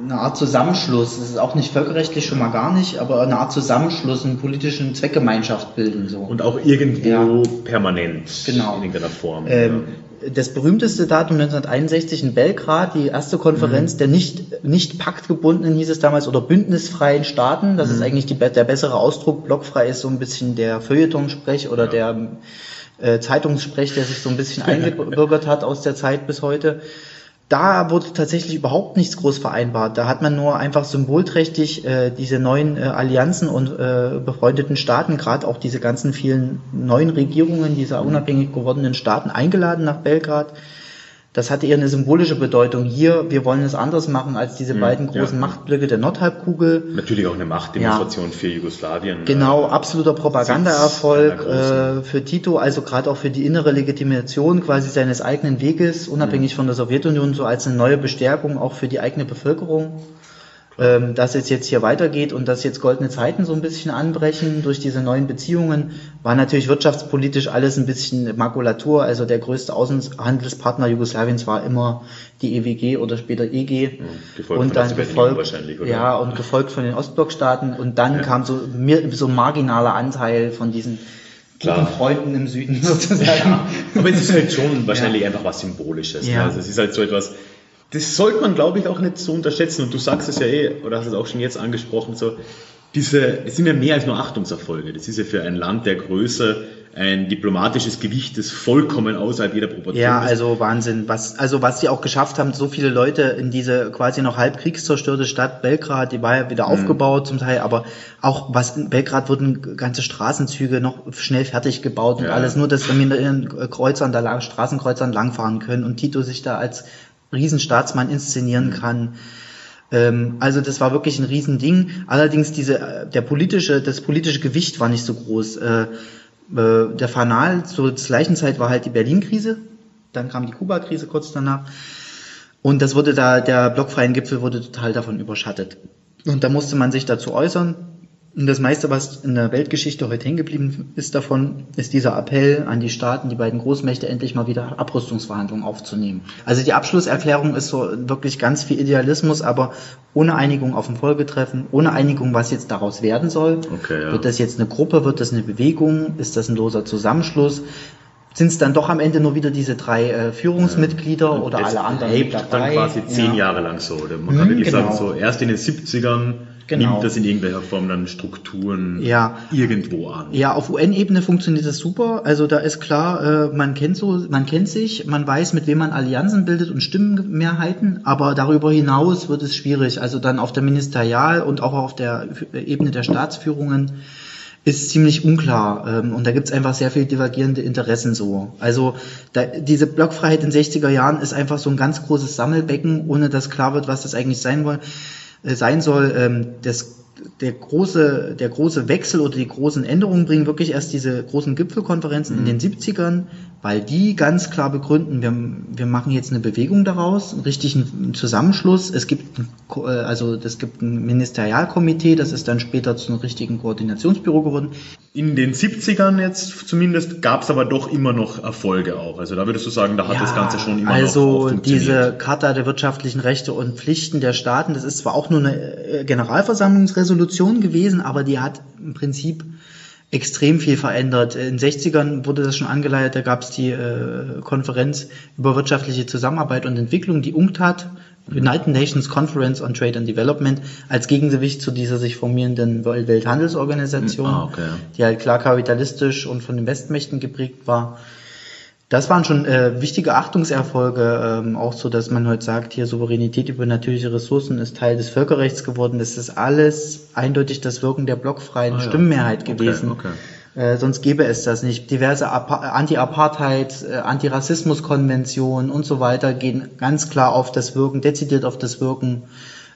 eine Art Zusammenschluss, das ist auch nicht völkerrechtlich schon mal gar nicht, aber eine Art Zusammenschluss, eine politischen Zweckgemeinschaft bilden. So. Und auch irgendwo Ja. permanent Genau. in irgendeiner Form. Ähm, das berühmteste Datum 1961 in Belgrad, die erste Konferenz der nicht, nicht paktgebundenen, hieß es damals, oder bündnisfreien Staaten. Das ist eigentlich die, der bessere Ausdruck. Blockfrei ist so ein bisschen der Feuilleton-Sprech oder der äh, Zeitungssprech, der sich so ein bisschen eingebürgert hat aus der Zeit bis heute. Da wurde tatsächlich überhaupt nichts groß vereinbart. Da hat man nur einfach symbolträchtig äh, diese neuen äh, Allianzen und äh, befreundeten Staaten, gerade auch diese ganzen vielen neuen Regierungen dieser unabhängig gewordenen Staaten eingeladen nach Belgrad. Das hatte eher eine symbolische Bedeutung. Hier, wir wollen es anders machen als diese beiden großen ja. Machtblöcke der Nordhalbkugel. Natürlich auch eine Machtdemonstration für Jugoslawien. Genau, Äh, absoluter Propagandaerfolg äh, für Tito, also gerade auch für die innere Legitimation quasi seines eigenen Weges, unabhängig von der Sowjetunion, so als eine neue Bestärkung auch für die eigene Bevölkerung. Ähm, dass es jetzt hier weitergeht und dass jetzt goldene Zeiten so ein bisschen anbrechen durch diese neuen Beziehungen, war natürlich wirtschaftspolitisch alles ein bisschen Makulatur. Also der größte Außenhandelspartner Jugoslawiens war immer die EWG oder später EG. gefolgt von und dann gefolgt, wahrscheinlich, oder? ja, und gefolgt von den Ostblockstaaten und dann kam so, so ein marginaler Anteil von diesen Klar. Freunden im Süden sozusagen. Aber es ist halt schon wahrscheinlich einfach was Symbolisches. Ja. Ne? Also es ist halt so etwas, das sollte man, glaube ich, auch nicht so unterschätzen. Und du sagst es ja eh, oder hast es auch schon jetzt angesprochen, so, diese, es sind ja mehr als nur Achtungserfolge. Das ist ja für ein Land der Größe ein diplomatisches Gewicht, das vollkommen außerhalb jeder Proportion Ja, ist. also Wahnsinn. Was, also was sie auch geschafft haben, so viele Leute in diese quasi noch halb kriegszerstörte Stadt Belgrad, die war ja wieder aufgebaut zum Teil, aber auch was in Belgrad wurden ganze Straßenzüge noch schnell fertig gebaut und Ja. alles, nur dass wir mit ihren Kreuzern, da lang, Straßenkreuzern langfahren können und Tito sich da als Riesenstaatsmann inszenieren kann. Ähm, also das war wirklich ein Riesending. Allerdings diese, der politische, das politische Gewicht war nicht so groß. Äh, äh, der Fanal zur gleichen Zeit war halt die Berlin-Krise. Dann kam die Kuba-Krise kurz danach. Und das wurde da, der blockfreien Gipfel wurde total davon überschattet. Und da musste man sich dazu äußern. Und das meiste, was in der Weltgeschichte heute hängen geblieben ist davon, ist dieser Appell an die Staaten, die beiden Großmächte endlich mal wieder Abrüstungsverhandlungen aufzunehmen. Also die Abschlusserklärung ist so wirklich ganz viel Idealismus, aber ohne Einigung auf dem Folgetreffen, ohne Einigung, was jetzt daraus werden soll. Okay, ja. Wird das jetzt eine Gruppe, wird das eine Bewegung, ist das ein loser Zusammenschluss? sind es dann doch am Ende nur wieder diese drei äh, Führungsmitglieder Und oder alle anderen dabei. dann quasi zehn Ja. Jahre lang so. Oder man kann wirklich genau. sagen, so erst in den 70ern Genau. nimmt das in irgendeiner Form dann Strukturen Ja. irgendwo an. Ja, auf UN-Ebene funktioniert das super. Also da ist klar, äh, man kennt so, man kennt sich, man weiß, mit wem man Allianzen bildet und Stimmenmehrheiten, aber darüber hinaus wird es schwierig. Also dann auf der Ministerial- und auch auf der Ebene der Staatsführungen ist ziemlich unklar ähm, und da gibt es einfach sehr viel divergierende Interessen so. Also da, diese Blockfreiheit in den 60er Jahren ist einfach so ein ganz großes Sammelbecken, ohne dass klar wird, was das eigentlich sein, soll. Äh, sein soll. Ähm, das, der, große, der große Wechsel oder die großen Änderungen bringen wirklich erst diese großen Gipfelkonferenzen in den 70ern, weil die ganz klar begründen, wir, wir machen jetzt eine Bewegung daraus, einen richtigen Zusammenschluss. Es gibt, äh, also es gibt ein Ministerialkomitee, das ist dann später zu einem richtigen Koordinationsbüro geworden. In den 70ern jetzt zumindest gab es aber doch immer noch Erfolge auch. Also da würdest du sagen, da hat das Ganze schon immer noch also funktioniert. diese Charta der wirtschaftlichen Rechte und Pflichten der Staaten, das ist zwar auch nur eine äh, Generalversammlungsresolution gewesen, aber die hat im Prinzip extrem viel verändert. In den 60ern wurde das schon angeleitet, da gab es die äh, Konferenz über wirtschaftliche Zusammenarbeit und Entwicklung, die UNCTAD, United Nations Conference on Trade and Development, als Gegengewicht zu dieser sich formierenden Wel- Welthandelsorganisation, Ah, okay. die halt klar kapitalistisch und von den Westmächten geprägt war. Das waren schon äh, wichtige Achtungserfolge, ähm, auch so, dass man heute sagt, hier Souveränität über natürliche Ressourcen ist Teil des Völkerrechts geworden. Das ist alles eindeutig das Wirken der blockfreien Ah, ja. Stimmenmehrheit Okay, gewesen. okay. Äh, sonst gäbe es das nicht. Diverse Apa- Anti-Apartheid, äh, Antirassismus-Konventionen und so weiter gehen ganz klar auf das Wirken, dezidiert auf das Wirken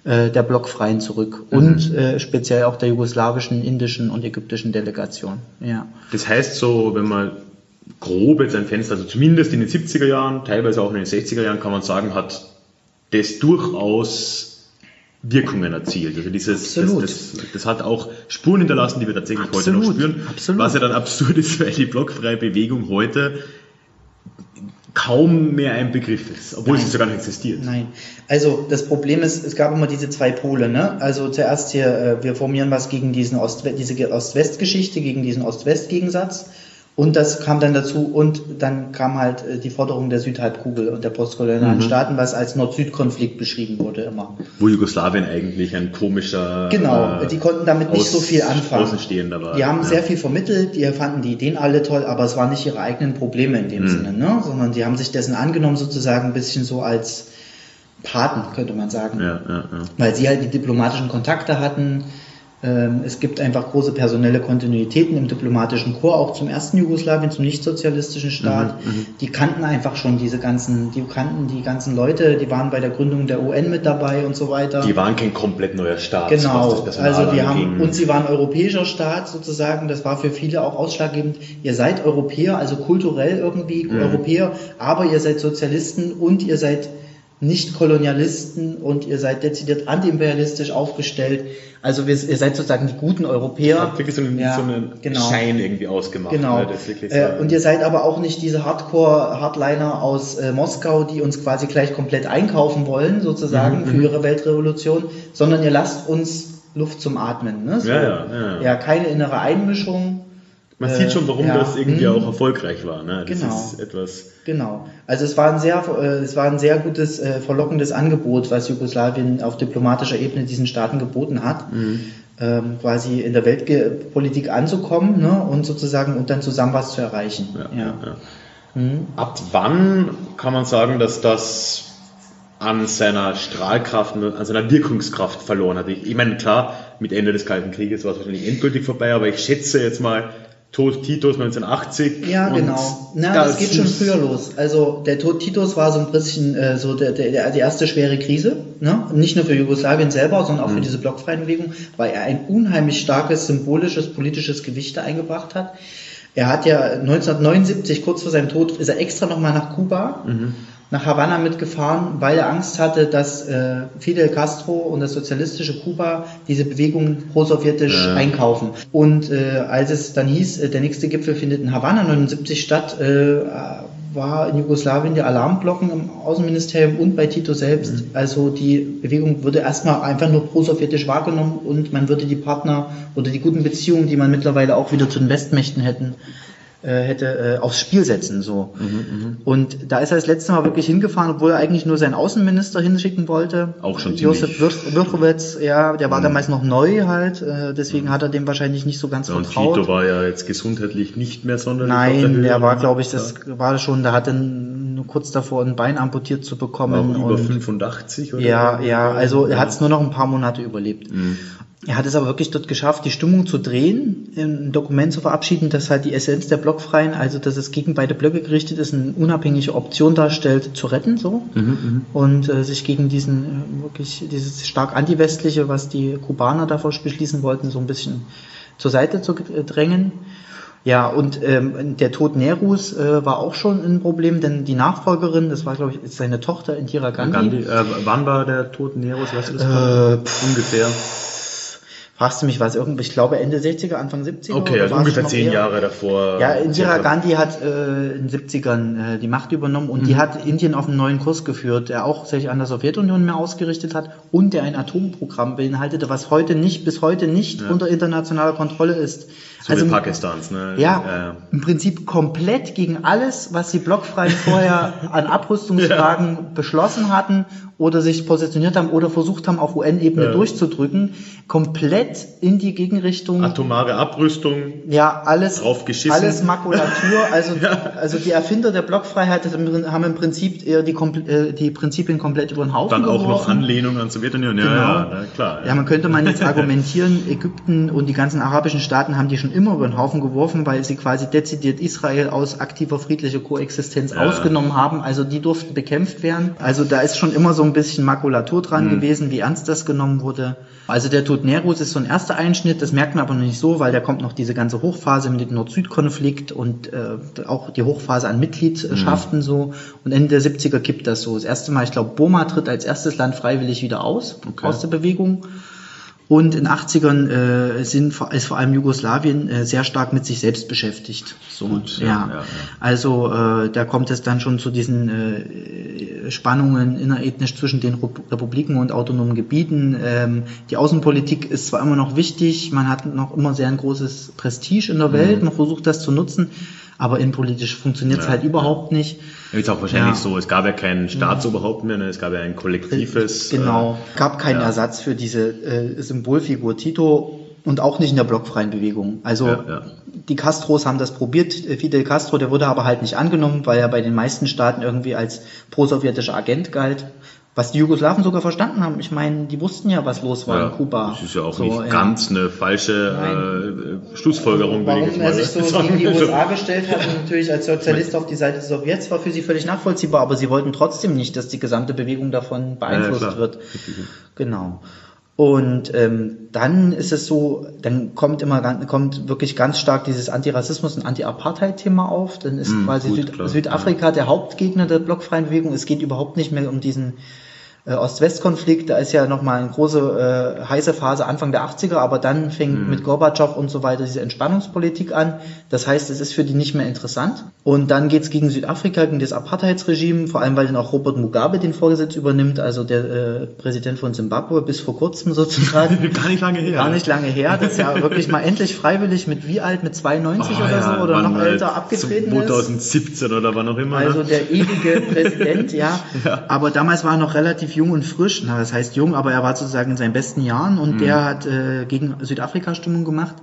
äh, der Blockfreien zurück. Mhm. Und äh, speziell auch der jugoslawischen, indischen und ägyptischen Delegation. Ja. Das heißt so, wenn man grob jetzt ein Fenster, also zumindest in den 70er Jahren, teilweise auch in den 60er Jahren, kann man sagen, hat das durchaus Wirkungen erzielt. Also dieses, das, Absolut. das, das hat auch Spuren hinterlassen, die wir tatsächlich heute noch Absolut, spüren. absolut. Was ja dann absurd ist, weil die blockfreie Bewegung heute kaum mehr ein Begriff ist, obwohl sie sogar nicht existiert. Nein. Also das Problem ist, es gab immer diese zwei Pole. Ne? Also zuerst hier, äh, wir formieren was gegen diesen Ost diese Ost-West-Geschichte, gegen diesen Ost-West-Gegensatz. Und das kam dann dazu und dann kam halt äh, die Forderung der Südhalbkugel und der postkolonialen Mhm. Staaten, was als Nord-Süd-Konflikt beschrieben wurde immer. Wo Jugoslawien eigentlich ein komischer Genau, äh, die konnten damit nicht Aus- so viel anfangen. Außenstehender war. Die haben ja. sehr viel vermittelt, die fanden die Ideen alle toll, aber es waren nicht ihre eigenen Probleme in dem Mhm. Sinne, ne? sondern die haben sich dessen angenommen, sozusagen ein bisschen so als Paten, könnte man sagen. Ja, ja, ja. weil sie halt die diplomatischen Kontakte hatten. Ähm, Es gibt einfach große personelle Kontinuitäten im diplomatischen Chor, auch zum ersten Jugoslawien, zum nichtsozialistischen Staat. Die kannten einfach schon diese ganzen, die kannten die ganzen Leute, die waren bei der Gründung der UN mit dabei und so weiter. Die waren kein komplett neuer Staat. Genau, also wir haben, und sie waren europäischer Staat sozusagen, das war für viele auch ausschlaggebend. Ihr seid Europäer, also kulturell irgendwie Mhm. Europäer, aber ihr seid Sozialisten und ihr seid nicht Kolonialisten und ihr seid dezidiert antiimperialistisch aufgestellt. Also wir, ihr seid sozusagen die guten Europäer. hat wirklich so einen, Ja, so einen genau. Schein irgendwie ausgemacht. Genau. Ne? Äh, so- und ihr seid aber auch nicht diese Hardcore-Hardliner aus äh, Moskau, die uns quasi gleich komplett einkaufen wollen, sozusagen, Mhm, für ihre Weltrevolution, sondern ihr lasst uns Luft zum Atmen. Ne? So. Ja, ja, ja. ja, keine innere Einmischung. Man äh, sieht schon, warum ja, das irgendwie hm. auch erfolgreich war. Ne? Das Genau. ist etwas. Genau. Also es war ein sehr, äh, es war ein sehr gutes, äh, verlockendes Angebot, was Jugoslawien auf diplomatischer Ebene diesen Staaten geboten hat, Mhm. ähm, quasi in der Weltpolitik anzukommen ne, und sozusagen und dann zusammen was zu erreichen. Ja. Ja. Mhm. Ab wann kann man sagen, dass das an seiner Strahlkraft, an seiner Wirkungskraft verloren hat? Ich, ich meine, klar, mit Ende des Kalten Krieges war es wahrscheinlich endgültig vorbei, aber ich schätze jetzt mal, Tod Titos 1980. Ja, genau. Na, da das geht schon früher los. Also der Tod Titos war so ein bisschen äh, so der, der, die erste schwere Krise. Ne? Nicht nur für Jugoslawien selber, sondern auch Mhm. für diese blockfreie Bewegung, weil er ein unheimlich starkes symbolisches politisches Gewicht da eingebracht hat. Er hat ja 1979, kurz vor seinem Tod, ist er extra nochmal nach Kuba, Mhm. Nach Havanna mitgefahren, weil er Angst hatte, dass äh, Fidel Castro und das sozialistische Kuba diese Bewegung prosowjetisch Ja. einkaufen. Und äh, als es dann hieß, äh, der nächste Gipfel findet in Havanna 79 statt, äh, war in Jugoslawien der Alarmglocken im Außenministerium und bei Tito selbst. Mhm. Also die Bewegung würde erstmal einfach nur prosowjetisch wahrgenommen und man würde die Partner oder die guten Beziehungen, die man mittlerweile auch wieder zu den Westmächten hätten, hätte äh, aufs Spiel setzen. So. Und da ist er das letzte Mal wirklich hingefahren, obwohl er eigentlich nur seinen Außenminister hinschicken wollte. Auch schon Josef ziemlich- Wirchowitz, ja, der war damals noch neu halt, äh, deswegen hat er dem wahrscheinlich nicht so ganz Und vertraut. Tito war ja jetzt gesundheitlich nicht mehr sonderlich Nein, Höhe. der war, glaube ich, das war schon, der hatte nur kurz davor ein Bein amputiert zu War bekommen. auch über und 85 oder? ja, ja, also er hat es nur noch ein paar Monate überlebt. Mhm. Er hat es aber wirklich dort geschafft, die Stimmung zu drehen, ein Dokument zu verabschieden, das halt die Essenz der Blockfreien, also dass es gegen beide Blöcke gerichtet ist, eine unabhängige Option darstellt, zu retten, so. Mhm, Und äh, sich gegen diesen äh, wirklich, dieses stark antiwestliche, was die Kubaner davor beschließen wollten, so ein bisschen zur Seite zu äh, drängen. Ja, und ähm, der Tod Nerus äh, war auch schon ein Problem, denn die Nachfolgerin, das war, glaube ich, ist seine Tochter Indira Gandhi. Gandhi, äh, wann war der Tod Neros? Weißt du das? Äh, ungefähr. Fragst du mich was irgendwie, ich glaube Ende 60er, Anfang 70er? Okay, also ungefähr zehn eher? Jahre davor. Ja, Indira. Gandhi hat äh, in den 70ern äh, die Macht übernommen und Mhm. die hat Indien auf einen neuen Kurs geführt, der auch sich an der Sowjetunion mehr ausgerichtet hat und der ein Atomprogramm beinhaltete, was heute nicht, bis heute nicht unter internationaler Kontrolle ist. So wie Pakistans, ne? Also Ja, im Prinzip komplett gegen alles, was die Blockfreien vorher an Abrüstungsfragen beschlossen hatten oder sich positioniert haben oder versucht haben, auf UN-Ebene durchzudrücken, komplett in die Gegenrichtung. Atomare Abrüstung. Ja, alles, Drauf geschissen. alles Makulatur. Also, also die Erfinder der Blockfreiheit haben im Prinzip eher die, äh, die Prinzipien komplett über den Haufen Dann auch noch geworfen. Anlehnung an Sowjetunion. Ja, Genau. ja, klar. Ja, man könnte man jetzt argumentieren, Ägypten und die ganzen arabischen Staaten haben die schon immer über den Haufen geworfen, weil sie quasi dezidiert Israel aus aktiver friedlicher Koexistenz ausgenommen haben. Also die durften bekämpft werden. Also da ist schon immer so ein bisschen Makulatur dran gewesen, wie ernst das genommen wurde. Also der Tod Neros ist so ein erster Einschnitt, das merkt man aber noch nicht so, weil da kommt noch diese ganze Hochphase mit dem Nord-Süd-Konflikt und äh, auch die Hochphase an Mitgliedschaften so. Und Ende der 70er kippt das so. Das erste Mal, ich glaube, Burma tritt als erstes Land freiwillig wieder aus, aus der Bewegung. Und in den 80ern äh, sind, ist vor allem Jugoslawien äh, sehr stark mit sich selbst beschäftigt. So, Gut, ja, ja, ja. Also äh, da kommt es dann schon zu diesen äh, Spannungen innerethnisch zwischen den Rep- Republiken und autonomen Gebieten. Ähm, die Außenpolitik ist zwar immer noch wichtig, man hat noch immer sehr ein großes Prestige in der Welt, man versucht das zu nutzen, aber innenpolitisch funktioniert es Mhm. Ja, halt überhaupt nicht. Jetzt auch wahrscheinlich Ja. so, es gab ja kein Staatsoberhaupt mehr, ne? es gab ja ein kollektives. Genau. Äh, gab keinen ja. Ersatz für diese äh, Symbolfigur Tito und auch nicht in der blockfreien Bewegung. Also Ja, ja. die Castros haben das probiert. Fidel Castro, der wurde aber halt nicht angenommen, weil er bei den meisten Staaten irgendwie als pro-sowjetischer Agent galt. Was die Jugoslawen sogar verstanden haben. Ich meine, die wussten ja, was los war ja, in Kuba. Das ist ja auch So, nicht ja. ganz eine falsche äh, Schlussfolgerung, ich Warum jetzt er sich so gegen die USA gestellt hat und natürlich als Sozialist auf die Seite der Sowjets war für sie völlig nachvollziehbar, aber sie wollten trotzdem nicht, dass die gesamte Bewegung davon beeinflusst klar. wird. Genau. Und ähm, dann ist es so, dann kommt immer kommt wirklich ganz stark dieses Antirassismus- und Anti-Apartheid-Thema auf. Dann ist Mm, quasi gut, Süd klar, Südafrika der Hauptgegner der blockfreien Bewegung. Es geht überhaupt nicht mehr um diesen äh, Ost-West-Konflikt, da ist ja nochmal eine große äh, heiße Phase Anfang der 80er, aber dann fängt mit Gorbatschow und so weiter diese Entspannungspolitik an. Das heißt, es ist für die nicht mehr interessant. Und dann geht's gegen Südafrika, gegen das Apartheidsregime, vor allem weil dann auch Robert Mugabe den Vorsitz übernimmt, also der äh, Präsident von Zimbabwe bis vor kurzem sozusagen. Gar nicht lange her. Gar nicht lange her, das ist ja wirklich mal endlich freiwillig mit wie alt, mit 92 Oh, oder ja, so oder noch älter abgetreten ist. 2017 oder wann auch immer. Also ne? der ewige Präsident, ja. Aber damals war er noch relativ jung und frisch. Na, das heißt jung, aber er war sozusagen in seinen besten Jahren und der hat äh, gegen Südafrika Stimmung gemacht.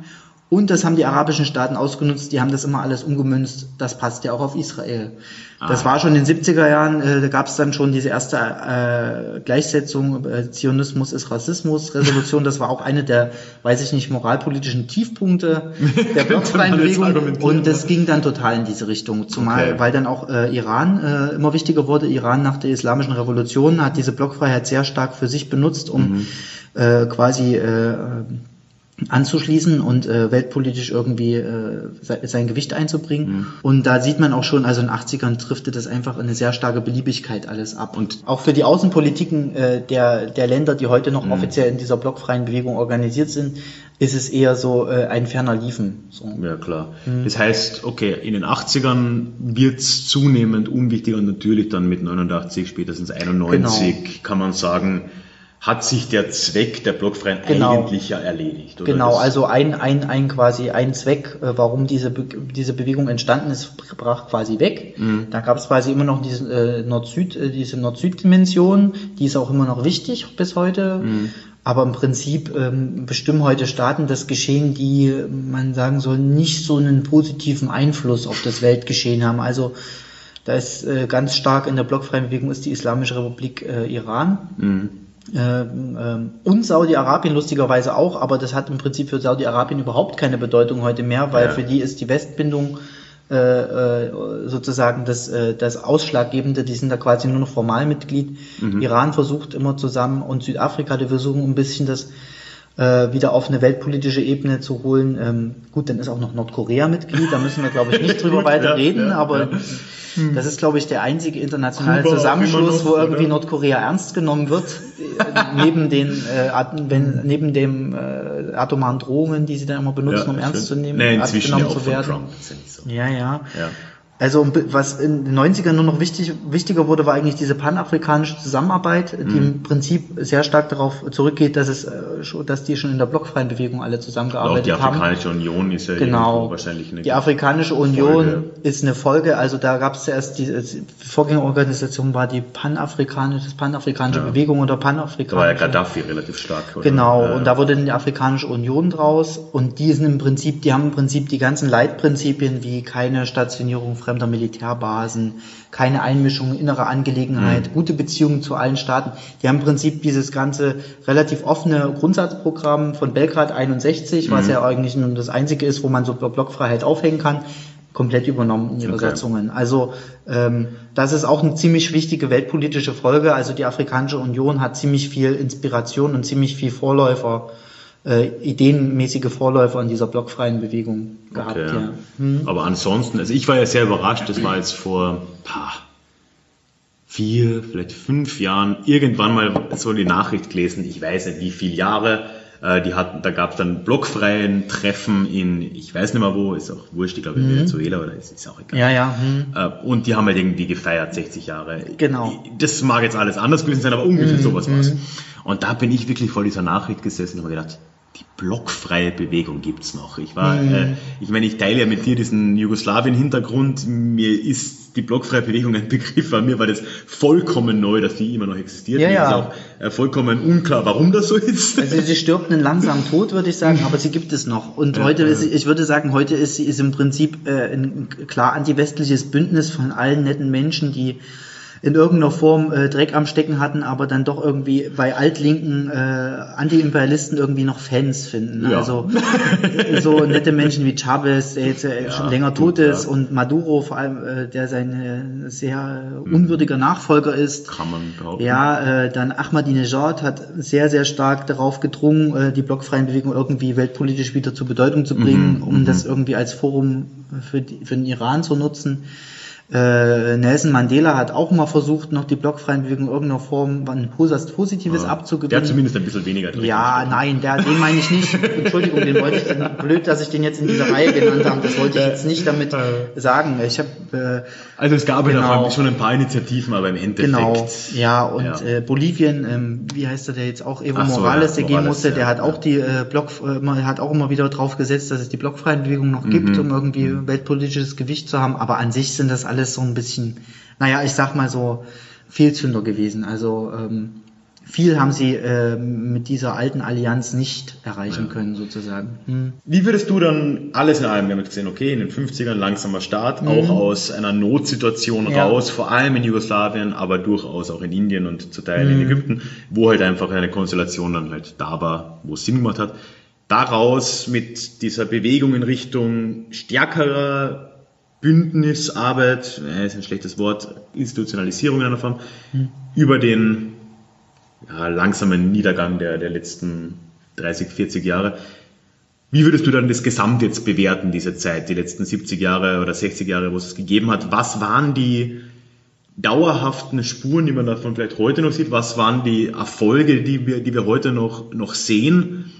Und das haben die arabischen Staaten ausgenutzt, die haben das immer alles umgemünzt. Das passt ja auch auf Israel. Das war schon in den 70er Jahren, äh, da gab es dann schon diese erste äh, Gleichsetzung, äh, Zionismus ist Rassismus, Resolution, das war auch eine der, weiß ich nicht, moralpolitischen Tiefpunkte der blockfreien man jetzt Bewegung. argumentieren, Und das ging dann total in diese Richtung. Zumal, Okay. weil dann auch äh, Iran äh, immer wichtiger wurde. Iran nach der islamischen Revolution hat diese Blockfreiheit sehr stark für sich benutzt, um äh, quasi äh, anzuschließen und äh, weltpolitisch irgendwie äh, se- sein Gewicht einzubringen. Und da sieht man auch schon, also in den 80ern driftet das einfach in eine sehr starke Beliebigkeit alles ab. Und auch für die Außenpolitiken äh, der, der Länder, die heute noch offiziell in dieser blockfreien Bewegung organisiert sind, ist es eher so äh, ein ferner Liefen. So. Ja, klar. Mhm. Das heißt, okay, in den 80ern wird's zunehmend unwichtiger und natürlich dann mit 89, spätestens 91 Genau. kann man sagen, hat sich der Zweck der Blockfreien Genau. eigentlich ja erledigt. Oder? Genau, also ein, ein, ein quasi ein Zweck, äh, warum diese, Be diese Bewegung entstanden ist, brach quasi weg. Mhm. Da gab es quasi immer noch diese äh, Nord-Süd, äh, diese Nord-Süd-Dimension, die ist auch immer noch wichtig bis heute. Mhm. Aber im Prinzip ähm, bestimmen heute Staaten das Geschehen, die, man sagen soll, nicht so einen positiven Einfluss auf das Weltgeschehen haben. Also da ist äh, ganz stark in der blockfreien Bewegung ist die Islamische Republik äh, Iran. Ähm, und Saudi-Arabien lustigerweise auch, aber das hat im Prinzip für Saudi-Arabien überhaupt keine Bedeutung heute mehr, weil Ja. für die ist die Westbindung äh, äh, sozusagen das, äh, das Ausschlaggebende, die sind da quasi nur noch Formalmitglied. Iran versucht immer zusammen und Südafrika, die versuchen ein bisschen das wieder auf eine weltpolitische Ebene zu holen. Ähm, gut, dann ist auch noch Nordkorea Mitglied, da müssen wir, glaube ich, nicht drüber weiter ja, reden, ja, aber ja. das ist, glaube ich, der einzige internationale Kuba Zusammenschluss, immer wo noch, irgendwie oder? Nordkorea ernst genommen wird, neben den äh, wenn, neben dem äh, atomaren Drohungen, die sie dann immer benutzen, um ernst zu nehmen, Nee, ernst ja genommen auch zu werden. Trump. Ist ja nicht so. Ja, ja. Ja. Also was in den 90ern nur noch wichtig, wichtiger wurde, war eigentlich diese panafrikanische Zusammenarbeit, die Mhm. im Prinzip sehr stark darauf zurückgeht, dass es, äh, dass die schon in der blockfreien Bewegung alle Auch zusammengearbeitet die haben. Afrikanische Union ist ja Genau. wahrscheinlich eine Die Afrikanische Union Folge. ist eine Folge, also da gab es zuerst die, die Vorgängerorganisation war die panafrikanische, das panafrikanische Bewegung oder Da war ja panafrikanische. Gaddafi relativ stark. Oder? Genau, Ja. und da wurde dann die Afrikanische Union draus und die sind im Prinzip, die haben im Prinzip die ganzen Leitprinzipien wie keine Stationierung fremder Militärbasen, keine Einmischung in innere Angelegenheit, Mhm. gute Beziehungen zu allen Staaten. Die haben im Prinzip dieses ganze relativ offene Grundsatzprogramm von Belgrad 61, was Mhm. ja eigentlich nur das einzige ist, wo man so Blockfreiheit aufhängen kann, komplett übernommen in die Okay. Übersetzungen. Also ähm, das ist auch eine ziemlich wichtige weltpolitische Folge. Also die Afrikanische Union hat ziemlich viel Inspiration und ziemlich viel Vorläufer, äh, ideenmäßige Vorläufer in dieser blockfreien Bewegung gehabt. Okay. Ja. Hm. Aber ansonsten, also ich war ja sehr überrascht, das war jetzt vor pah, vier, vielleicht fünf Jahren irgendwann mal so die Nachricht gelesen, ich weiß nicht wie viele Jahre, äh, die hatten, da gab es dann blockfreien Treffen in, ich weiß nicht mehr wo, ist auch wurscht, ich glaube in Venezuela oder ist, ist auch egal. Mhm. Ja, ja. Hm. Äh, Und die haben halt irgendwie gefeiert, 60 Jahre. Genau. Das mag jetzt alles anders gewesen sein, aber ungefähr sowas war's. Und da bin ich wirklich vor dieser Nachricht gesessen und habe gedacht, die blockfreie Bewegung gibt's noch. Ich war, äh, ich meine, ich teile ja mit dir diesen Jugoslawien-Hintergrund. Mir ist die blockfreie Bewegung ein Begriff, weil mir war das vollkommen neu, dass die immer noch existiert. Ja, mir ja. ist auch äh, vollkommen unklar, warum das so ist. Also sie stirbt einen langsamen Tod, würde ich sagen, aber sie gibt es noch. Und heute ist, ich würde sagen, heute ist sie ist im Prinzip äh, ein klar antiwestliches Bündnis von allen netten Menschen, die in irgendeiner Form äh, Dreck am Stecken hatten, aber dann doch irgendwie bei altlinken äh, Anti-Imperialisten irgendwie noch Fans finden. Ja. Also so nette Menschen wie Chavez, der jetzt äh, schon länger tot ist, ja. und Maduro, vor allem, äh, der sein äh, sehr unwürdiger Nachfolger ist. Kann man behaupten. Ja, äh, dann Ahmadinejad hat sehr, sehr stark darauf gedrungen, äh, die blockfreien Bewegung irgendwie weltpolitisch wieder zur Bedeutung zu bringen, um das irgendwie als Forum für, die, für den Iran zu nutzen. Äh, Nelson Mandela hat auch mal versucht, noch die blockfreien Bewegung in irgendeiner Form ein Pos- Positives Der abzugewinnen. hat zumindest ein bisschen weniger Dreck Ja, nein, der, den meine ich nicht. Entschuldigung, den wollte ich den, blöd, dass ich den jetzt in dieser Reihe genannt habe. Das wollte ich jetzt nicht damit sagen. Ich habe äh, Also es gab ja Genau. noch schon ein paar Initiativen, aber im Endeffekt. Genau, ja, und Ja. Äh, Bolivien, ähm, wie heißt er der jetzt auch, Evo so, Morales, ja, der gehen Morales, musste, der ja, hat ja. auch die äh, Block, äh, immer- hat auch immer wieder drauf gesetzt, dass es die blockfreien Bewegungen noch gibt, Mhm. um irgendwie weltpolitisches Gewicht zu haben, aber an sich sind das alles so ein bisschen, naja, ich sag mal so, Fehlzünder gewesen, also ähm, viel haben sie äh, mit dieser alten Allianz nicht erreichen können, sozusagen. Hm. Wie würdest du dann alles in allem, wir haben jetzt gesehen, okay, in den 50ern langsamer Start, auch aus einer Notsituation Mhm. Ja. raus, vor allem in Jugoslawien, aber durchaus auch in Indien und zu Teilen Mhm. in Ägypten, wo halt einfach eine Konstellation dann halt da war, wo es Sinn gemacht hat. Daraus mit dieser Bewegung in Richtung stärkerer Bündnisarbeit, äh, ist ein schlechtes Wort, Institutionalisierung in einer Form, Mhm. über den ja, langsamen Niedergang der, der letzten 30, 40 Jahre. Wie würdest du dann das Gesamt jetzt bewerten, diese Zeit, die letzten 70 Jahre oder 60 Jahre, wo es es gegeben hat? Was waren die dauerhaften Spuren, die man davon vielleicht heute noch sieht? Was waren die Erfolge, die wir, die wir heute noch, noch sehen?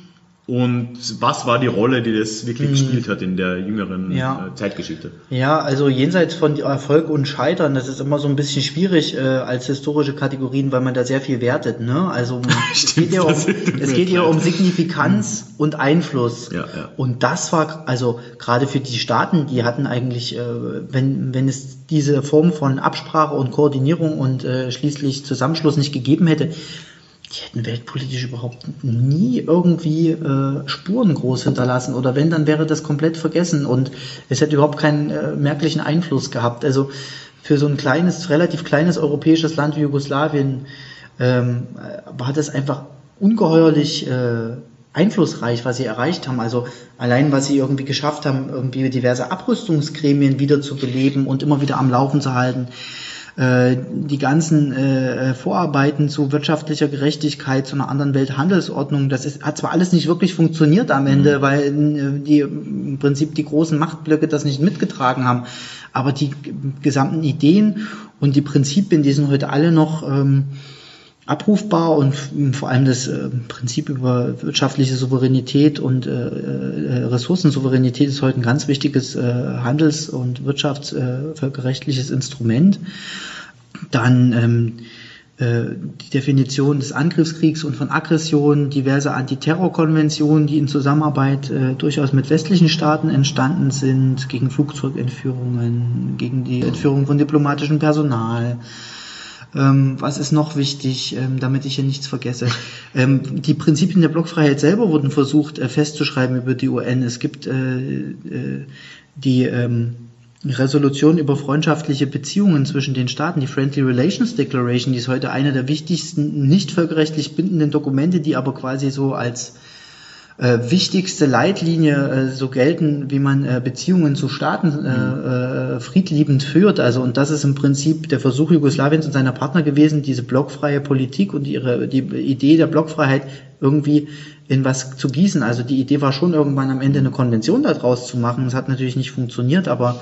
Und was war die Rolle, die das wirklich Hm. gespielt hat in der jüngeren Ja. äh, Zeitgeschichte? Ja, also jenseits von Erfolg und Scheitern, das ist immer so ein bisschen schwierig äh, als historische Kategorien, weil man da sehr viel wertet. Ne? Also es Stimmt, geht ja um, das tut mir es geht ja um Signifikanz und Einfluss. Ja, ja. Und das war also gerade für die Staaten, die hatten eigentlich, äh, wenn wenn es diese Form von Absprache und Koordinierung und äh, schließlich Zusammenschluss nicht gegeben hätte, die hätten weltpolitisch überhaupt nie irgendwie äh, Spuren groß hinterlassen oder wenn, dann wäre das komplett vergessen und es hätte überhaupt keinen äh, merklichen Einfluss gehabt. Also für so ein kleines, relativ kleines europäisches Land wie Jugoslawien ähm, äh, war das einfach ungeheuerlich äh, einflussreich, was sie erreicht haben. Also allein, was sie irgendwie geschafft haben, irgendwie diverse Abrüstungsgremien wieder zu beleben und immer wieder am Laufen zu halten die ganzen äh, Vorarbeiten zu wirtschaftlicher Gerechtigkeit, zu einer anderen Welthandelsordnung, das ist, hat zwar alles nicht wirklich funktioniert am Ende, weil äh, die im Prinzip die großen Machtblöcke das nicht mitgetragen haben, aber die gesamten Ideen und die Prinzipien, die sind heute alle noch ähm, abrufbar und vor allem das äh, Prinzip über wirtschaftliche Souveränität und äh, äh, Ressourcensouveränität ist heute ein ganz wichtiges äh, Handels- und Wirtschaftsvölkerrechtliches Instrument. Dann ähm, äh, die Definition des Angriffskriegs und von Aggression, diverse Antiterrorkonventionen, die in Zusammenarbeit äh, durchaus mit westlichen Staaten entstanden sind, gegen Flugzeugentführungen, gegen die Entführung von diplomatischem Personal. Ähm, was ist noch wichtig, ähm, damit ich hier nichts vergesse? Ähm, die Prinzipien der Blockfreiheit selber wurden versucht äh, festzuschreiben über die UN. Es gibt äh, äh, die ähm, Resolution über freundschaftliche Beziehungen zwischen den Staaten, die Friendly Relations Declaration, die ist heute eine der wichtigsten nicht völkerrechtlich bindenden Dokumente, die aber quasi so als äh, wichtigste Leitlinie äh, so gelten, wie man äh, Beziehungen zu Staaten äh, äh, friedliebend führt. Also und das ist im Prinzip der Versuch Jugoslawiens und seiner Partner gewesen, diese blockfreie Politik und ihre die Idee der Blockfreiheit irgendwie in was zu gießen. Also die Idee war schon irgendwann am Ende eine Konvention daraus zu machen. Es hat natürlich nicht funktioniert, aber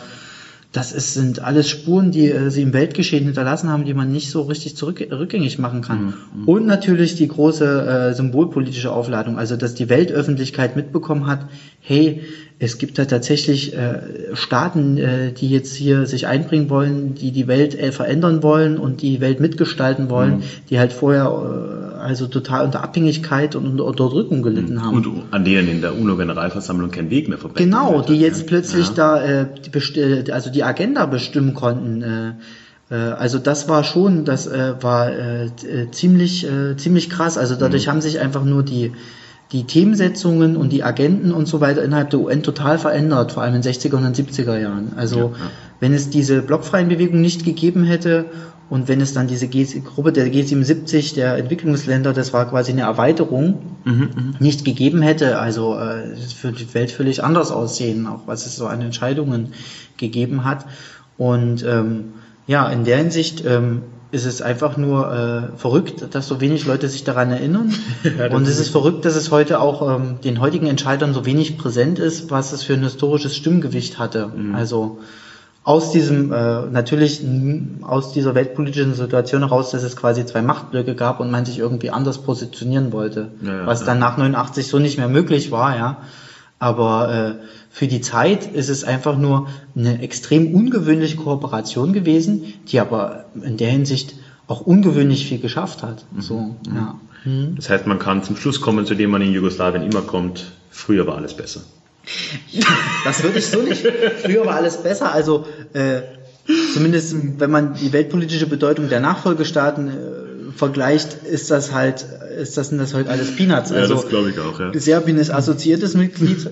das ist, sind alles Spuren, die äh, sie im Weltgeschehen hinterlassen haben, die man nicht so richtig zurück, rückgängig machen kann. Und natürlich die große äh, symbolpolitische Aufladung, also dass die Weltöffentlichkeit mitbekommen hat, hey, es gibt da tatsächlich äh, Staaten, äh, die jetzt hier sich einbringen wollen, die die Welt äh, verändern wollen und die Welt mitgestalten wollen, die halt vorher äh, also total unter Abhängigkeit und unter Unterdrückung gelitten haben. Und an denen in der UNO-Generalversammlung kein Weg mehr vorbei. Genau, die jetzt plötzlich Ja. da äh, die äh, also die Agenda bestimmen konnten. Äh, äh, also das war schon, das äh, war äh, äh, ziemlich äh, ziemlich krass. Also dadurch Mhm. haben sich einfach nur die die Themensetzungen und die Agenten und so weiter innerhalb der UN total verändert, vor allem in den 60er und den 70er Jahren. Also Ja, ja. wenn es diese blockfreien Bewegungen nicht gegeben hätte und wenn es dann diese G Gruppe der G77 der Entwicklungsländer, das war quasi eine Erweiterung, nicht gegeben hätte, also äh, würde die Welt völlig anders aussehen, auch was es so an Entscheidungen gegeben hat. Und ähm, ja, in der Hinsicht ähm, ist es einfach nur äh, verrückt, dass so wenig Leute sich daran erinnern. Und es ist verrückt, dass es heute auch ähm, den heutigen Entscheidern so wenig präsent ist, was es für ein historisches Stimmgewicht hatte. Also aus diesem, äh, natürlich aus dieser weltpolitischen Situation heraus, dass es quasi zwei Machtblöcke gab und man sich irgendwie anders positionieren wollte. Ja, was ja. dann nach 89 so nicht mehr möglich war, ja. Aber äh, für die Zeit ist es einfach nur eine extrem ungewöhnliche Kooperation gewesen, die aber in der Hinsicht auch ungewöhnlich viel geschafft hat. So, ja. Hm. Das heißt, man kann zum Schluss kommen, zu dem man in Jugoslawien immer kommt. Früher war alles besser. Das würde ich so nicht. Früher war alles besser. Also äh, zumindest wenn man die weltpolitische Bedeutung der Nachfolgestaaten äh, vergleicht, ist das halt, ist das sind das heute alles Peanuts. Also glaube ich auch, ja. Serbien ist assoziiertes Mitglied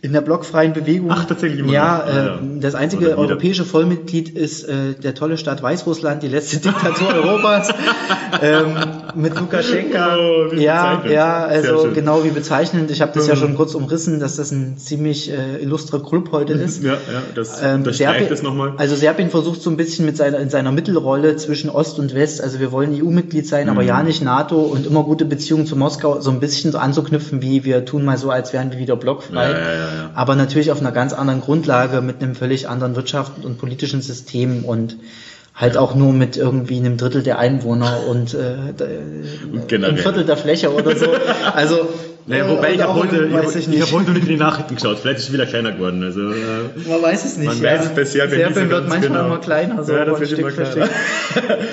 in der blockfreien Bewegung. Ach, tatsächlich immer Ja. Ah, äh, ja. das einzige europäische Vollmitglied ist äh, der tolle Staat Weißrussland, die letzte Diktatur Europas ähm, mit Lukaschenka. Oh, ja, ja, also genau wie bezeichnend. Ich habe das ja schon kurz umrissen, dass das ein ziemlich äh, illustrer Club heute ist. Ja, ja, das Ähm, unterstreicht Serbien- das nochmal. Also Serbien versucht so ein bisschen mit seiner, in seiner Mittelrolle zwischen Ost und West, also wir wollen EU-Mitglied sein, aber ja nicht NATO und immer gute Beziehungen zu Moskau, so ein bisschen so anzuknüpfen, wie wir tun mal so, als wären wir wieder blockfrei. Ja, ja, ja, ja. Aber natürlich auf einer ganz anderen Grundlage, mit einem völlig anderen Wirtschafts- und politischen System und Halt auch nur mit irgendwie einem Drittel der Einwohner und, äh, Und ein Viertel der Fläche oder so. Also Naja, äh, wobei und ich habe heute, ich hab, ich hab heute nicht in die Nachrichten geschaut. Vielleicht ist es wieder kleiner geworden. Also, äh, Man weiß es nicht. Man weiß es bei Serbien wird manchmal genau. immer kleiner, so Ja, das wird immer kleiner.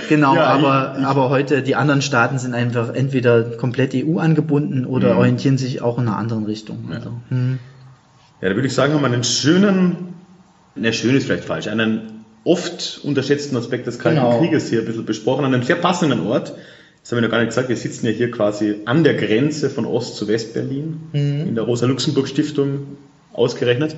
Genau, Ja, aber, ich- ich- aber heute, die anderen Staaten sind einfach entweder komplett EU angebunden oder Mhm. orientieren sich auch in einer anderen Richtung. Also, hm. Ja, da würde ich sagen, haben wir einen schönen, ne, schön ist vielleicht falsch, einen oft unterschätzten Aspekt des Kalten Genau. Krieges hier ein bisschen besprochen, an einem sehr passenden Ort. Das habe ich noch gar nicht gesagt, wir sitzen ja hier quasi an der Grenze von Ost- zu Westberlin, in der Rosa-Luxemburg-Stiftung ausgerechnet.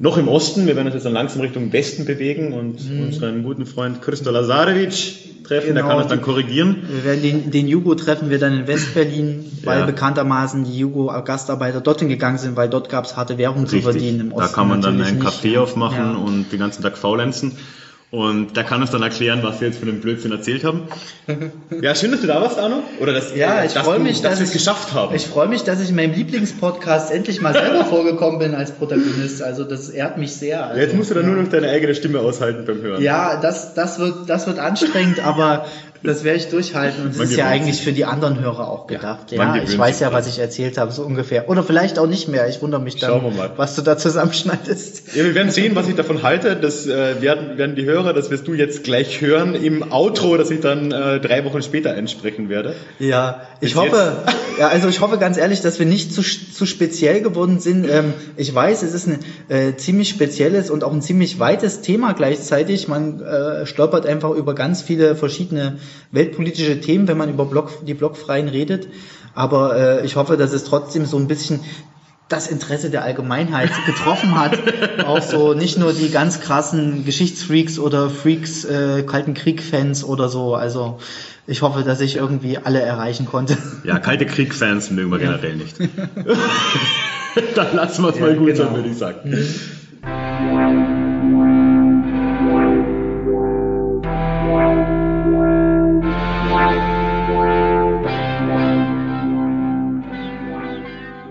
Noch im Osten, wir werden uns jetzt dann langsam Richtung Westen bewegen und unseren guten Freund Christo Lazarevic treffen, der Genau, kann uns dann korrigieren. Wir werden den, den Jugo treffen wir dann in Westberlin, weil Ja. bekanntermaßen die Jugo-Gastarbeiter dorthin gegangen sind, weil dort gab es harte Währung zu verdienen. Im da Osten kann man dann natürlich ein nicht. Café aufmachen Ja. und den ganzen Tag faulenzen. Und der kann uns dann erklären, was wir jetzt für den Blödsinn erzählt haben. Ja, schön, dass du da warst, Arno. Oder dass, Ja, ich dass freue mich, dass dass wir es geschafft haben. Ich freue mich, dass ich in meinem Lieblingspodcast endlich mal selber vorgekommen bin als Protagonist. Also das ehrt mich sehr. Also, jetzt musst du dann nur noch deine eigene Stimme aushalten beim Hören. Ja, das, das, wird, das wird anstrengend, aber das werde ich durchhalten. Und es ist ja eigentlich sich. für die anderen Hörer auch gedacht. Ja, gewöhnt ich weiß ja, was ich erzählt habe, so ungefähr. Oder vielleicht auch nicht mehr. Ich wundere mich dann, was du da zusammenschneidest. Ja, wir werden sehen, was ich davon halte. Das äh, werden, werden die Hörer, das wirst du jetzt gleich hören im Outro, das ich dann äh, drei Wochen später einsprechen werde. Ja, ich Bis hoffe, ja, also ich hoffe ganz ehrlich, dass wir nicht zu, zu speziell geworden sind. Ähm, ich weiß, es ist ein äh, ziemlich spezielles und auch ein ziemlich weites Thema gleichzeitig. Man äh, stolpert einfach über ganz viele verschiedene weltpolitische Themen, wenn man über Block, die Blockfreien redet. Aber äh, ich hoffe, dass es trotzdem so ein bisschen das Interesse der Allgemeinheit getroffen hat. auch so nicht nur die ganz krassen Geschichtsfreaks oder Freaks, äh, Kalten Krieg-Fans oder so. Also ich hoffe, dass ich irgendwie alle erreichen konnte. Ja, kalte Krieg-Fans mögen wir generell nicht. dann lassen wir es mal gut genau. sein, würde ich sagen.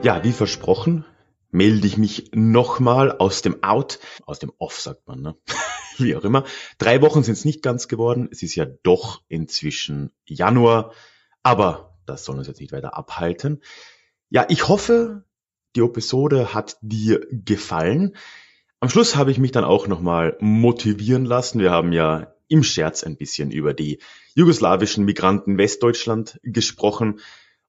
Ja, wie versprochen, melde ich mich nochmal aus dem Out, aus dem Off sagt man, ne? wie auch immer. Drei Wochen sind es nicht ganz geworden. Es ist ja doch inzwischen Januar, aber das soll uns jetzt nicht weiter abhalten. Ja, ich hoffe, die Episode hat dir gefallen. Am Schluss habe ich mich dann auch nochmal motivieren lassen. Wir haben ja im Scherz ein bisschen über die jugoslawischen Migranten Westdeutschland gesprochen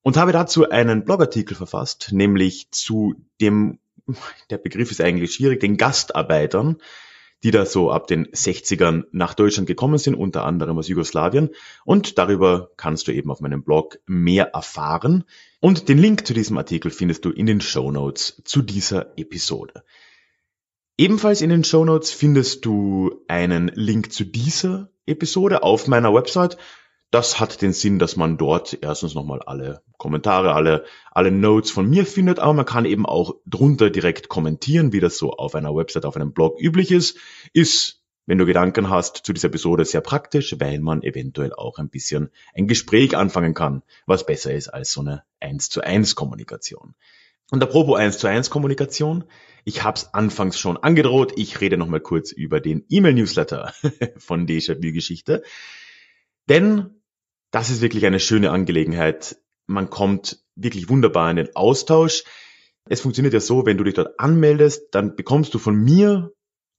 und habe dazu einen Blogartikel verfasst, nämlich zu dem, der Begriff ist eigentlich schwierig, den Gastarbeitern, die da so ab den 60ern nach Deutschland gekommen sind, unter anderem aus Jugoslawien. Und darüber kannst du eben auf meinem Blog mehr erfahren. Und den Link zu diesem Artikel findest du in den Show Notes zu dieser Episode. Ebenfalls in den Show Notes findest du einen Link zu dieser Episode auf meiner Website. Das hat den Sinn, dass man dort erstens nochmal alle Kommentare, alle, alle Notes von mir findet, aber man kann eben auch drunter direkt kommentieren, wie das so auf einer Website, auf einem Blog üblich ist. Ist, wenn du Gedanken hast zu dieser Episode, sehr praktisch, weil man eventuell auch ein bisschen ein Gespräch anfangen kann, was besser ist als so eine 1 zu 1 Kommunikation. Und apropos 1 zu 1 Kommunikation, ich habe es anfangs schon angedroht, ich rede nochmal kurz über den E-Mail-Newsletter von Déjà-vu Geschichte. Denn das ist wirklich eine schöne Angelegenheit. Man kommt wirklich wunderbar in den Austausch. Es funktioniert ja so, wenn du dich dort anmeldest, dann bekommst du von mir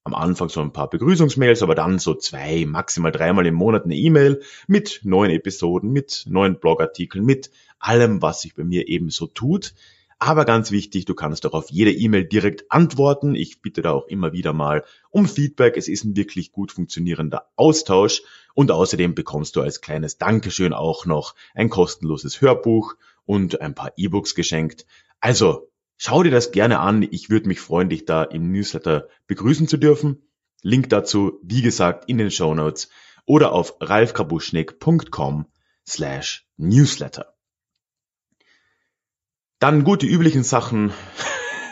am Anfang so ein paar Begrüßungsmails, aber dann so zwei, maximal dreimal im Monat eine E-Mail mit neuen Episoden, mit neuen Blogartikeln, mit allem, was sich bei mir eben so tut. Aber ganz wichtig, du kannst auch auf jede E-Mail direkt antworten. Ich bitte da auch immer wieder mal um Feedback. Es ist ein wirklich gut funktionierender Austausch. Und außerdem bekommst du als kleines Dankeschön auch noch ein kostenloses Hörbuch und ein paar E-Books geschenkt. Also schau dir das gerne an. Ich würde mich freuen, dich da im Newsletter begrüßen zu dürfen. Link dazu, wie gesagt, in den Show Notes oder auf ralfkrabuschnik.com slash newsletter. Dann gut, die üblichen Sachen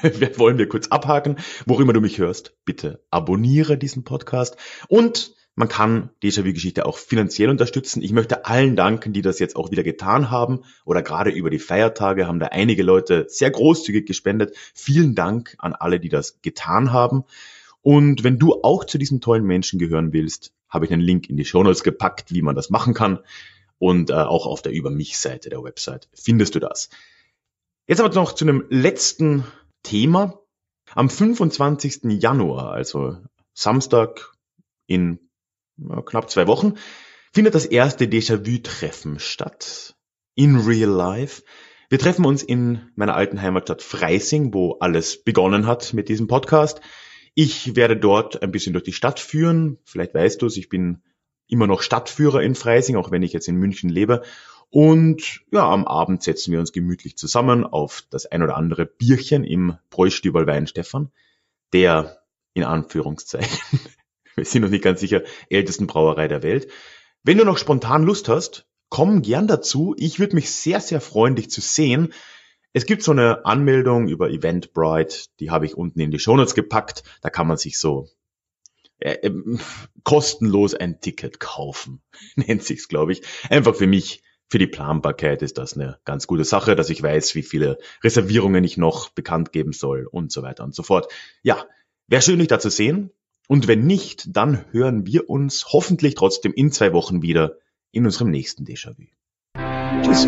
wollen wir kurz abhaken. Wo immer du mich hörst, bitte abonniere diesen Podcast. Und man kann Déjà-vu-Geschichte auch finanziell unterstützen. Ich möchte allen danken, die das jetzt auch wieder getan haben. Oder gerade über die Feiertage haben da einige Leute sehr großzügig gespendet. Vielen Dank an alle, die das getan haben. Und wenn du auch zu diesen tollen Menschen gehören willst, habe ich einen Link in die Show Notes gepackt, wie man das machen kann. Und äh, auch auf der Über mich-Seite der Website findest du das. Jetzt aber noch zu einem letzten Thema. Am 25. Januar, also Samstag in knapp zwei Wochen, findet das erste Déjà-vu-Treffen statt. In real life. Wir treffen uns in meiner alten Heimatstadt Freising, wo alles begonnen hat mit diesem Podcast. Ich werde dort ein bisschen durch die Stadt führen. Vielleicht weißt du es, ich bin immer noch Stadtführer in Freising, auch wenn ich jetzt in München lebe. Und ja, am Abend setzen wir uns gemütlich zusammen auf das ein oder andere Bierchen im Bräustüberl Weinstefan, der in Anführungszeichen, wir sind noch nicht ganz sicher, ältesten Brauerei der Welt. Wenn du noch spontan Lust hast, komm gern dazu. Ich würde mich sehr, sehr freuen, dich zu sehen. Es gibt so eine Anmeldung über Eventbrite, die habe ich unten in die Shownotes gepackt. Da kann man sich so äh, äh, kostenlos ein Ticket kaufen, nennt sich's, glaube ich. Einfach für mich, für die Planbarkeit ist das eine ganz gute Sache, dass ich weiß, wie viele Reservierungen ich noch bekannt geben soll und so weiter und so fort. Ja, wäre schön, dich da zu sehen. Und wenn nicht, dann hören wir uns hoffentlich trotzdem in zwei Wochen wieder in unserem nächsten Déjà-vu. Tschüss.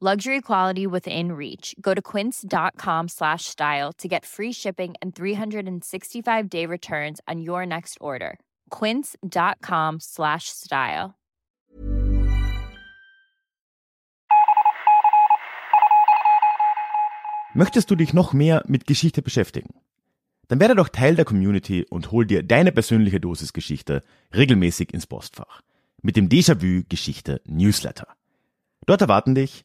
luxury quality within reach go to quince.com slash style to get free shipping and 365 day returns on your next order quince.com slash style Möchtest du dich noch mehr mit Geschichte beschäftigen? Dann werde doch Teil der Community und hol dir deine persönliche Dosis Geschichte regelmäßig ins Postfach. Mit dem Déjà-vu Geschichte Newsletter. Dort erwarten dich